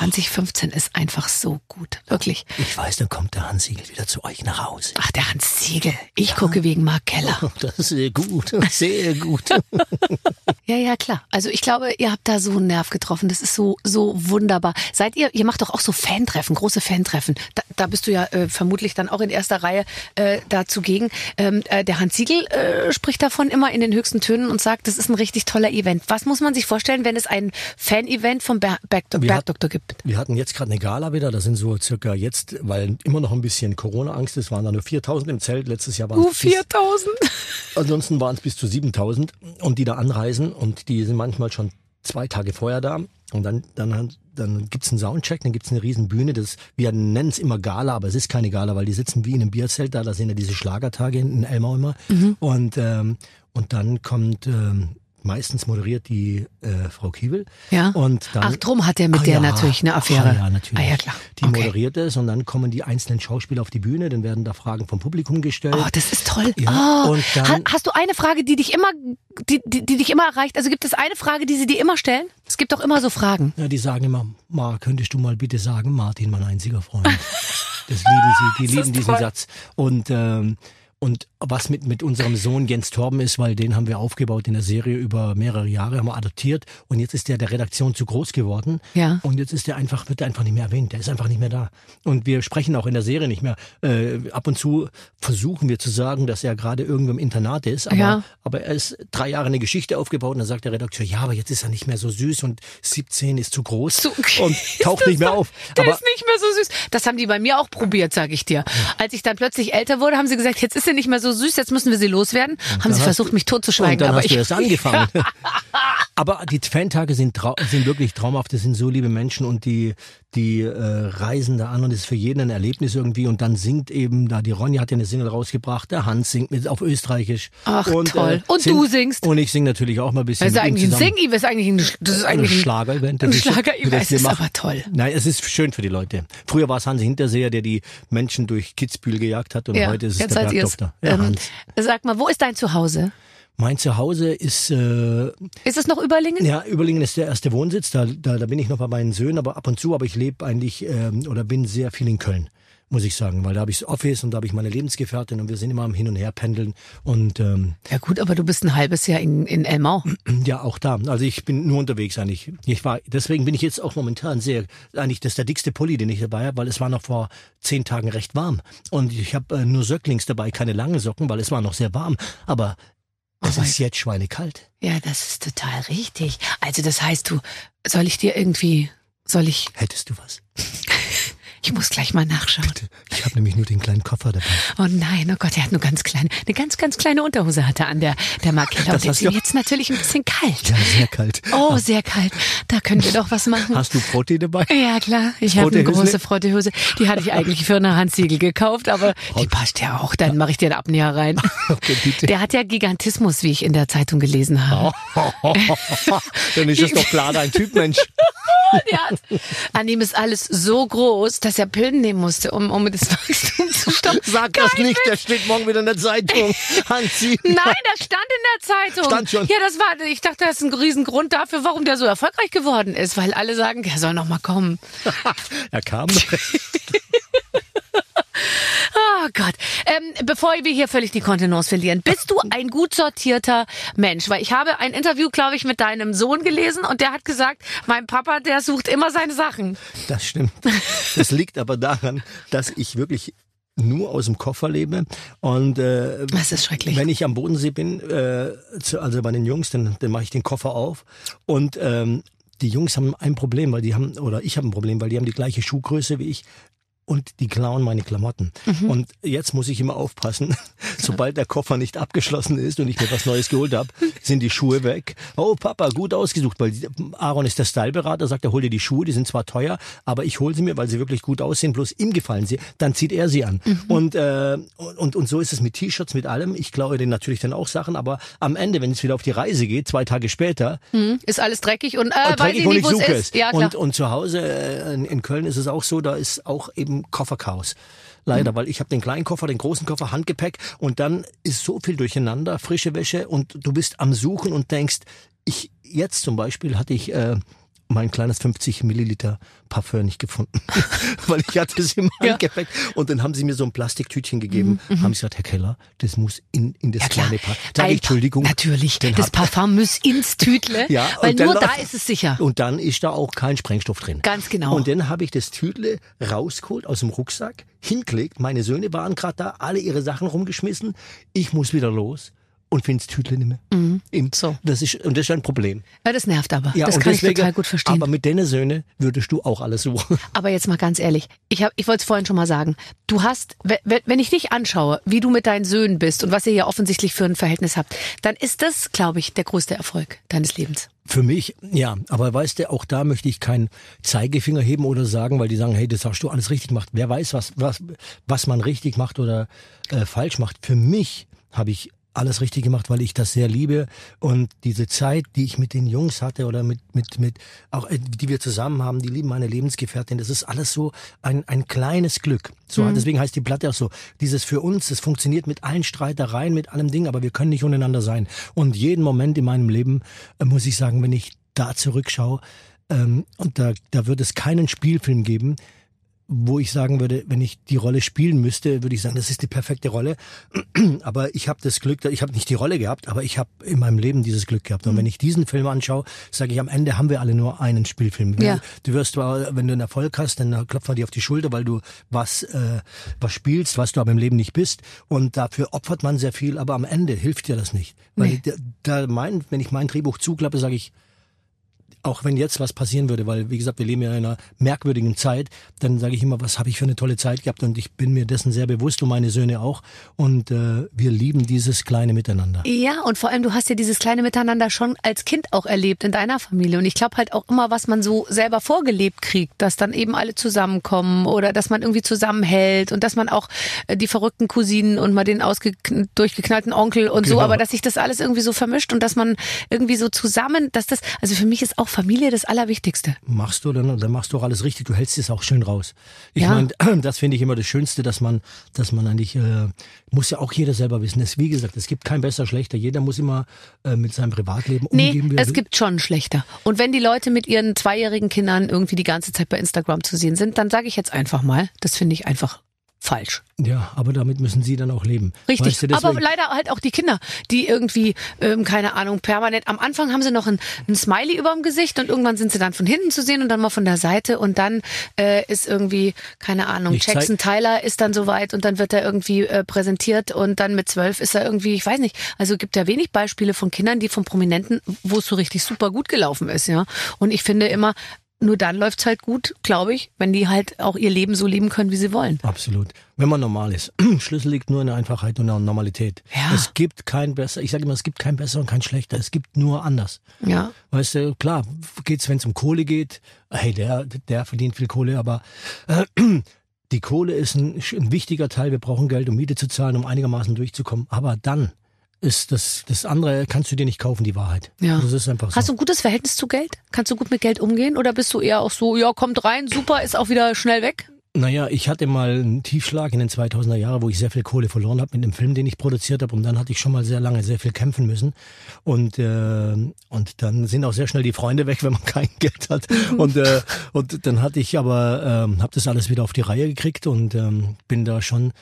2015 ist einfach so gut. Wirklich. Ich weiß, dann kommt der Hans Siegel wieder zu euch nach Hause. Ach, der Hans Siegel. Ich gucke wegen Mark Keller. Das ist sehr gut, sehr gut. Ja, ja, klar. Also ich glaube, ihr habt da so einen Nerv getroffen. Das ist so, so wunderbar. Seid ihr, ihr macht doch auch so Fantreffen, große Fantreffen. Da, da bist du ja äh, vermutlich dann auch in erster Reihe äh, da zugegen. Ähm, äh, der Hans Siegel äh, spricht davon immer in den höchsten Tönen und sagt, das ist ein richtig toller Event. Was muss man sich vorstellen, wenn es ein Fan-Event vom Ber Berg Wir hat- Bergdoktor gibt? Wir hatten jetzt gerade eine Gala wieder, da sind so circa jetzt, weil immer noch ein bisschen Corona-Angst ist, waren da nur 4000 im Zelt. Letztes Jahr waren Uh, es bis, 4000. ansonsten waren es bis zu 7000 und die da anreisen und die sind manchmal schon zwei Tage vorher da. Und dann, dann, dann gibt's einen Soundcheck, dann gibt's eine riesen Bühne, das, wir nennen es immer Gala, aber es ist keine Gala, weil die sitzen wie in einem Bierzelt da, da sind ja diese Schlagertage in Elmau immer. Und, ähm, und dann kommt, ähm, meistens moderiert die äh, Frau Kiewel. Ja. Und dann, Ach, drum hat er mit Ah, der ja. natürlich eine Affäre. Ah, ja, natürlich. Ah, ja, klar. Die Okay. moderiert es und dann kommen die einzelnen Schauspieler auf die Bühne, dann werden da Fragen vom Publikum gestellt. Oh, das ist toll. Ja, oh. und dann- Ha- hast du eine Frage, die dich immer, die, die, die dich immer erreicht? Also gibt es eine Frage, die sie dir immer stellen? Es gibt doch immer so Fragen. Ja, die sagen immer, Ma, könntest du mal bitte sagen, Martin, mein einziger Freund. Das lieben sie, die Das lieben diesen toll. Satz. Und, ähm, und was mit, mit unserem Sohn Jens Torben ist, weil den haben wir aufgebaut in der Serie über mehrere Jahre, haben wir adoptiert und jetzt ist der der Redaktion zu groß geworden. Ja. Und jetzt ist der einfach, wird er einfach nicht mehr erwähnt. Der ist einfach nicht mehr da. Und wir sprechen auch in der Serie nicht mehr. Äh, ab und zu versuchen wir zu sagen, dass er gerade irgendwo im Internat ist, aber, Ja. aber er ist drei Jahre eine Geschichte aufgebaut und dann sagt der Redakteur, ja, aber jetzt ist er nicht mehr so süß und 17 ist zu groß Zu- und taucht nicht mehr auf. Der Aber ist nicht mehr so süß. Das haben die bei mir auch probiert, sage ich dir. Als ich dann plötzlich älter wurde, haben sie gesagt, jetzt ist sie nicht mehr so süß, jetzt müssen wir sie loswerden. Haben sie versucht, du- mich totzuschweigen. Und dann aber hast du ich, erst angefangen. Aber die Fantage sind, sind wirklich traumhaft. Das sind so liebe Menschen und die, die äh, reisen da an und es ist für jeden ein Erlebnis irgendwie. Und dann singt eben da, die Ronja hat ja eine Single rausgebracht, der Hans singt mit auf Österreichisch. Ach, und, toll. Und sind- du singst? Und ich singe natürlich auch mal ein bisschen. das ist eigentlich ein. Sing-Event, das ist eigentlich ein, das ist eigentlich ein Schlager-Event. Ein das ist- Schlager-Event, das ist aber toll. Nein, es ist schön für die Leute. Früher war es Hansi Hinterseher, der die Menschen durch Kitzbühel gejagt hat und Ja, heute ist es der. Bergdoktor. Ja, Ähm, Hans. sag mal, wo ist dein Zuhause? Mein Zuhause ist äh, Ist es noch Überlingen? Ja, Überlingen ist der erste Wohnsitz, da, da, da bin ich noch bei meinen Söhnen, aber ab und zu, aber ich lebe eigentlich ähm, oder bin sehr viel in Köln, muss ich sagen, weil da habe ich das Office und da habe ich meine Lebensgefährtin und wir sind immer am Hin und Her pendeln und ähm, Ja gut, aber du bist ein halbes Jahr in, in Elmau. ja, auch da. Also ich bin nur unterwegs eigentlich. Ich war, deswegen bin ich jetzt auch momentan sehr, eigentlich das ist der dickste Pulli, den ich dabei habe, weil es war noch vor zehn Tagen recht warm und ich habe äh, nur Söcklings dabei, keine langen Socken, weil es war noch sehr warm, aber es Oh ist jetzt schweinekalt. Ja, das ist total richtig. Also das heißt, du, soll ich dir irgendwie, soll ich, Hättest du was? ich muss gleich mal nachschauen. Ich habe nämlich nur den kleinen Koffer dabei. Oh nein, oh Gott, er hat nur ganz kleine, eine ganz, ganz kleine Unterhose hatte an der, der Markella. Das Und ist ihm jetzt natürlich ein bisschen kalt. Ja, sehr kalt. Oh, sehr kalt. Da können wir doch was machen. Hast du Frotti dabei? Ja, klar. Ich habe eine große Frottehose. Die hatte ich eigentlich für eine Handsiegel gekauft, aber die passt ja auch. Dann mache ich dir einen Abnäher rein. Okay, bitte. Der hat ja Gigantismus, wie ich in der Zeitung gelesen habe. Dann ist es doch klar dein Typ, Mensch. Hat, an ihm ist alles so groß, dass er Pillen nehmen musste, um, um das Wachstum zu stoppen. Sag das nicht, der steht morgen wieder in der Zeitung. Hansi. Nein, das stand in der Zeitung. Stand schon. Ja, das war, ich dachte, das ist ein Riesengrund dafür, warum der so erfolgreich geworden ist, weil alle sagen, der soll noch mal kommen. Er kam. Oh Gott. Ähm, bevor wir hier völlig die Kontenance verlieren, bist du ein gut sortierter Mensch? Weil ich habe ein Interview, glaube ich, mit deinem Sohn gelesen und der hat gesagt, mein Papa, der sucht immer seine Sachen. Das stimmt. Das liegt aber daran, dass ich wirklich nur aus dem Koffer lebe und äh, Das ist schrecklich. wenn ich am Bodensee bin, äh, zu, also bei den Jungs, dann, dann mache ich den Koffer auf und ähm, die Jungs haben ein Problem, weil die haben oder ich habe ein Problem, weil die haben die gleiche Schuhgröße wie ich und die klauen meine Klamotten. Mhm. Und jetzt muss ich immer aufpassen, sobald der Koffer nicht abgeschlossen ist und ich mir was Neues geholt habe, sind die Schuhe weg. Oh Papa, gut ausgesucht, weil Aaron ist der Styleberater, sagt er, hol dir die Schuhe, die sind zwar teuer, aber ich hole sie mir, weil sie wirklich gut aussehen, bloß ihm gefallen sie. Dann zieht er sie an. Mhm. Und, äh, und, und so ist es mit T-Shirts, mit allem. Ich klaue denen natürlich dann auch Sachen, aber am Ende, wenn es wieder auf die Reise geht, zwei Tage später, Hm, ist alles dreckig und äh, und weiß träge ich ich, nicht, ich wo es suche ist. es. Ja, klar. und, und zu Hause äh, in, in Köln ist es auch so, da ist auch eben Kofferchaos. Leider, Mhm. weil ich habe den kleinen Koffer, den großen Koffer, Handgepäck und dann ist so viel durcheinander, frische Wäsche und du bist am Suchen und denkst, ich jetzt zum Beispiel hatte ich äh, mein kleines 50 Milliliter Parfum nicht gefunden, weil ich hatte es im Ja. Mhm, Handgepäck und dann haben sie mir so ein Plastiktütchen gegeben, haben sie gesagt, Herr Keller, das muss in, in das ja, kleine. Sag ich, Entschuldigung. Natürlich. Das Parfum muss ins Tütle, Ja, weil nur da ist es sicher. Und dann ist da auch kein Sprengstoff drin. Ganz genau. Und dann habe ich das Tütle rausgeholt aus dem Rucksack, hingelegt. Meine Söhne waren gerade da, alle ihre Sachen rumgeschmissen. Ich muss wieder los. Und findest Tütle nicht mehr. Mhm. So. Das ist, und das ist ein Problem. Ja, das nervt aber. Ja, das kann deswegen, ich total gut verstehen. Aber mit deinen Söhnen würdest du auch alles suchen. Aber jetzt mal ganz ehrlich, ich, hab, ich wollte es vorhin schon mal sagen. Du hast, we- we- wenn ich dich anschaue, wie du mit deinen Söhnen bist und was ihr ja offensichtlich für ein Verhältnis habt, dann ist das, glaube ich, der größte Erfolg deines Lebens. Für mich, ja. Aber weißt du, auch da möchte ich keinen Zeigefinger heben oder sagen, weil die sagen, hey, das hast du alles richtig gemacht. Wer weiß, was, was, was man richtig macht oder äh, falsch macht. Für mich habe ich alles richtig gemacht, weil ich das sehr liebe und diese Zeit, die ich mit den Jungs hatte oder mit mit mit auch äh, die wir zusammen haben, die lieben meine Lebensgefährtin, das ist alles so ein ein kleines Glück. So deswegen heißt die Platte auch so, dieses für uns, das funktioniert mit allen Streitereien, mit allem Ding, aber wir können nicht untereinander sein. Und jeden Moment in meinem Leben äh, muss ich sagen, wenn ich da zurückschaue ähm, und da da wird es keinen Spielfilm geben, wo ich sagen würde, wenn ich die Rolle spielen müsste, würde ich sagen, das ist die perfekte Rolle. Aber ich habe das Glück, ich habe nicht die Rolle gehabt, aber ich habe in meinem Leben dieses Glück gehabt. Und Mhm. wenn ich diesen Film anschaue, sage ich, am Ende haben wir alle nur einen Spielfilm. Ja. Du wirst zwar, wenn du einen Erfolg hast, dann klopft man dir auf die Schulter, weil du was, äh, was spielst, was du aber im Leben nicht bist. Und dafür opfert man sehr viel, aber am Ende hilft dir das nicht. Weil Nee. da, da mein, wenn ich mein Drehbuch zuklappe, sage ich, auch wenn jetzt was passieren würde, weil wie gesagt, wir leben ja in einer merkwürdigen Zeit, dann sage ich immer, was habe ich für eine tolle Zeit gehabt und ich bin mir dessen sehr bewusst und meine Söhne auch und äh, wir lieben dieses kleine Miteinander. Ja, und vor allem, du hast ja dieses kleine Miteinander schon als Kind auch erlebt in deiner Familie. Und ich glaube halt auch immer, was man so selber vorgelebt kriegt, dass dann eben alle zusammenkommen oder dass man irgendwie zusammenhält und dass man auch äh, die verrückten Cousinen und mal den durchgeknallten Onkel und so, Genau. aber dass sich das alles irgendwie so vermischt und dass man irgendwie so zusammen, dass das, also für mich ist auch Familie das Allerwichtigste. Machst du dann, dann machst du auch alles richtig, du hältst es auch schön raus. Ich Ja. meine, das finde ich immer das Schönste, dass man, dass man eigentlich, äh, muss ja auch jeder selber wissen. Es, wie gesagt, es gibt kein besser, schlechter. Jeder muss immer äh, mit seinem Privatleben Nee, umgehen. er es gibt schon schlechter. Und wenn die Leute mit ihren zweijährigen Kindern irgendwie die ganze Zeit bei Instagram zu sehen sind, dann sage ich jetzt einfach mal, das finde ich einfach falsch. Ja, aber damit müssen sie dann auch leben. Richtig, Weißt du, aber leider halt auch die Kinder, die irgendwie, ähm, keine Ahnung, permanent, am Anfang haben sie noch ein, ein Smiley über dem Gesicht und irgendwann sind sie dann von hinten zu sehen und dann mal von der Seite und dann äh, ist irgendwie, keine Ahnung, Ich Jackson Tyler ist dann soweit und dann wird er irgendwie äh, präsentiert und dann mit zwölf ist er irgendwie, ich weiß nicht, also gibt ja wenig Beispiele von Kindern, die von Prominenten, wo es so richtig super gut gelaufen ist, ja. Und ich finde immer, nur dann läuft's halt gut, glaube ich, wenn die halt auch ihr Leben so leben können, wie sie wollen. Absolut. Wenn man normal ist. Schlüssel liegt nur in der Einfachheit und der Normalität. Ja. Es gibt kein besser, ich sage immer, es gibt kein besser und kein schlechter. Es gibt nur anders. Ja. Weißt du, klar, geht's, wenn es um Kohle geht, hey, der, der verdient viel Kohle, aber äh, die Kohle ist ein, ein wichtiger Teil. Wir brauchen Geld, um Miete zu zahlen, um einigermaßen durchzukommen. Aber dann ist das, das andere kannst du dir nicht kaufen, die Wahrheit. Ja. Das ist einfach so. Hast du ein gutes Verhältnis zu Geld? Kannst du gut mit Geld umgehen? Oder bist du eher auch so, ja, kommt rein, super, ist auch wieder schnell weg? Naja, ich hatte mal einen Tiefschlag in den 2000er Jahren, wo ich sehr viel Kohle verloren habe mit dem Film, den ich produziert habe. Und dann hatte ich schon mal sehr lange sehr viel kämpfen müssen. Und, äh, und dann sind auch sehr schnell die Freunde weg, wenn man kein Geld hat. Und, äh, und dann hatte ich aber, ähm, habe das alles wieder auf die Reihe gekriegt und ähm, bin da schon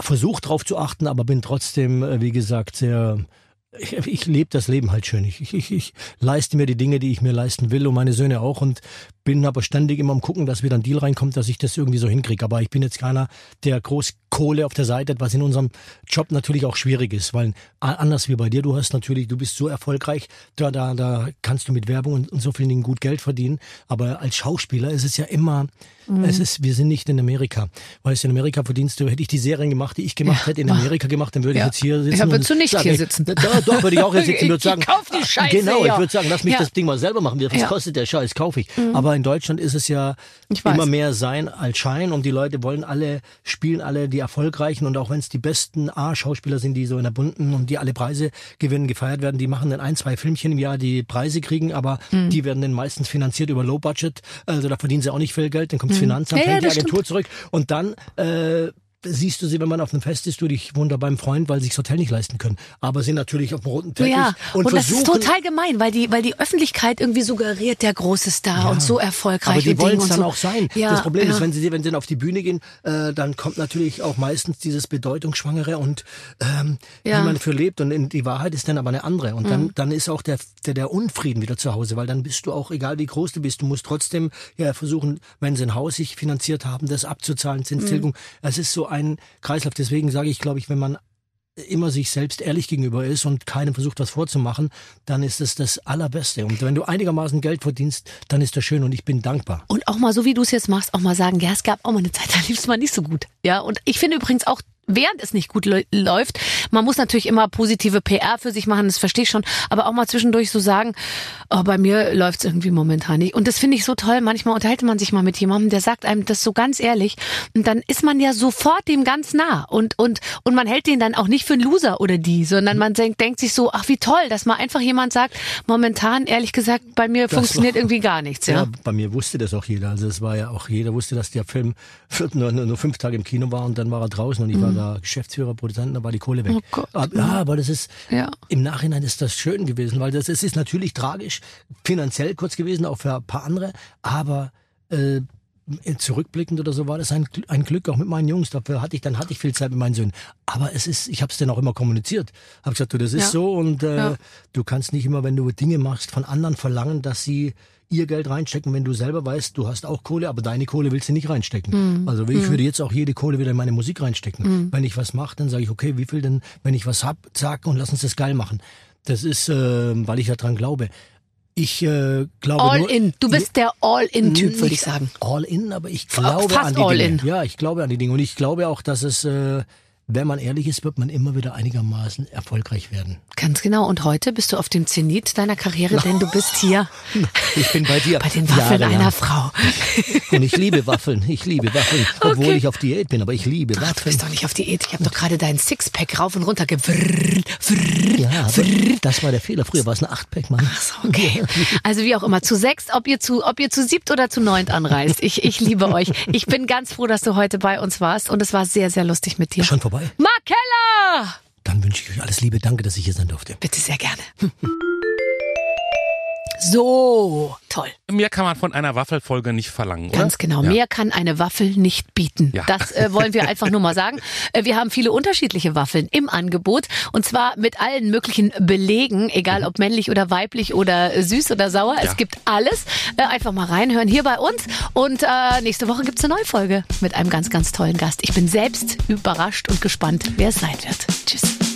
versucht drauf zu achten, aber bin trotzdem, äh, wie gesagt, sehr ich, ich lebe das Leben halt schön. Ich, ich, ich leiste mir die Dinge, die ich mir leisten will und meine Söhne auch und bin aber ständig immer am gucken, dass wieder ein Deal reinkommt, dass ich das irgendwie so hinkriege. Aber ich bin jetzt keiner, der groß Kohle auf der Seite hat, was in unserem Job natürlich auch schwierig ist, weil anders wie bei dir, du hast natürlich, du bist so erfolgreich, da, da, da kannst du mit Werbung und, und so vielen Dingen gut Geld verdienen. Aber als Schauspieler ist es ja immer, es ist, wir sind nicht in Amerika. Weißt du, in Amerika verdienst du, hätte ich die Serien gemacht, die ich gemacht hätte, in Amerika gemacht, dann würde Ja. ich jetzt hier sitzen. Ja, würdest du nicht sagen, hier sitzen. Da, doch, würde ich auch würde Ich sagen. kauf die Scheiße, Genau, ich würde sagen, lass mich Ja. das Ding mal selber machen. Was Ja. Mhm. kostet der Scheiß? Kaufe ich. Aber in Deutschland ist es ja Ich immer mehr sein als Schein und die Leute wollen alle, spielen alle die Erfolgreichen und auch wenn es die besten A-Schauspieler sind, die so in der bunten und die alle Preise gewinnen, gefeiert werden, die machen dann ein, zwei Filmchen im Jahr, die Preise kriegen, aber Mhm. die werden dann meistens finanziert über Low Budget, also da verdienen sie auch nicht viel Geld, dann kommt das Finanzamt, Mhm. Ja, ja, fängt die Agentur zurück und dann äh, siehst du sie, wenn man auf einem Fest ist, du dich wunder beim Freund, weil sie sich das Hotel nicht leisten können. Aber sind natürlich auf dem roten Teppich Ja, und, und, das ist total gemein, weil die, weil die Öffentlichkeit irgendwie suggeriert, der große Star Ja. und so erfolgreich. Aber die wollen es dann so. auch sein. Ja, das Problem ja. ist, wenn sie, wenn sie dann auf die Bühne gehen, äh, dann kommt natürlich auch meistens dieses Bedeutungsschwangere und ähm, Ja. Mhm. wie man für lebt. Und die Wahrheit ist dann aber eine andere. Und dann, dann ist auch der, der, der Unfrieden wieder zu Hause, weil dann bist du auch, egal wie groß du bist, du musst trotzdem ja versuchen, wenn sie ein Haus sich finanziert haben, das abzuzahlen, Zinstilgung. Mhm. Es ist so ein Kreislauf. Deswegen sage ich, glaube ich, wenn man immer sich selbst ehrlich gegenüber ist und keinem versucht, was vorzumachen, dann ist es das Allerbeste. Und wenn du einigermaßen Geld verdienst, dann ist das schön und ich bin dankbar. Und auch mal so, wie du es jetzt machst, auch mal sagen, ja, es gab auch mal eine Zeit, da lief es mal nicht so gut. Ja, und ich finde übrigens auch während es nicht gut läuft. Man muss natürlich immer positive PR für sich machen, das verstehe ich schon, aber auch mal zwischendurch so sagen, oh, bei mir läuft es irgendwie momentan nicht. Und das finde ich so toll. Manchmal unterhält man sich mal mit jemandem, der sagt einem das so ganz ehrlich. Und dann ist man ja sofort dem ganz nah. Und, und, und man hält den dann auch nicht für einen Loser oder die, sondern man denkt, denkt sich so, ach wie toll, dass mal einfach jemand sagt, momentan, ehrlich gesagt, bei mir das funktioniert war, irgendwie gar nichts. Ja? ja, bei mir wusste das auch jeder. Also es war ja auch, jeder wusste, dass der Film nur, nur fünf Tage im Kino war und dann war er draußen und ich mhm. war da Geschäftsführer, Produzent, da war die Kohle weg. Oh Gott. Aber, ja, aber das ist, ja. im Nachhinein ist das schön gewesen, weil das, es ist natürlich tragisch, finanziell kurz gewesen, auch für ein paar andere, aber äh, zurückblickend oder so war das ein, ein Glück auch mit meinen Jungs. Dafür hatte ich dann hatte ich viel Zeit mit meinen Söhnen. Aber es ist, ich habe es dann auch immer kommuniziert. Habe gesagt, du, das ist ja. so und äh, ja. du kannst nicht immer, wenn du Dinge machst, von anderen verlangen, dass sie ihr Geld reinstecken, wenn du selber weißt, du hast auch Kohle, aber deine Kohle willst du nicht reinstecken. Mhm. Also ich mhm. würde jetzt auch jede Kohle wieder in meine Musik reinstecken. Mhm. Wenn ich was mache, dann sage ich, okay, wie viel denn, wenn ich was hab, zack und lass uns das geil machen. Das ist, äh, weil ich daran glaube. Ich äh, glaube All nur, in. Du bist der All-in-Typ, würde ich sagen. All in, aber ich glaube Fast an die all Dinge. In. Ja, ich glaube an die Dinge und ich glaube auch, dass es äh, wenn man ehrlich ist, wird man immer wieder einigermaßen erfolgreich werden. Ganz genau. Und heute bist du auf dem Zenit deiner Karriere, denn du bist hier. Ich bin bei dir. Bei den Waffeln ja, einer Frau. Und ich liebe Waffeln. Ich liebe Waffeln. Obwohl okay. ich auf Diät bin, aber ich liebe Waffeln. Ach, du bist doch nicht auf Diät. Ich habe doch gerade deinen Sixpack rauf und runter gewrrrt. Ja, das war der Fehler. Früher war es ein Achtpack, Mann. Ach so, okay. Also wie auch immer. Zu sechs, ob ihr zu, ob ihr zu siebt oder zu neunt anreist. Ich, ich liebe euch. Ich bin ganz froh, dass du heute bei uns warst. Und es war sehr, sehr lustig mit dir. Schon vorbei. Mark Keller! Dann wünsche ich euch alles Liebe. Danke, dass ich hier sein durfte. Bitte sehr gerne. So, toll. Mehr kann man von einer Waffelfolge nicht verlangen, oder? Ganz genau. Ja. Mehr kann eine Waffel nicht bieten. Ja. Das äh, wollen wir einfach nur mal sagen. Äh, wir haben viele unterschiedliche Waffeln im Angebot und zwar mit allen möglichen Belegen, egal ob männlich oder weiblich oder süß oder sauer. Ja. Es gibt alles. Äh, einfach mal reinhören hier bei uns und äh, nächste Woche gibt's eine neue Folge mit einem ganz, ganz tollen Gast. Ich bin selbst überrascht und gespannt, wer es sein wird. Tschüss.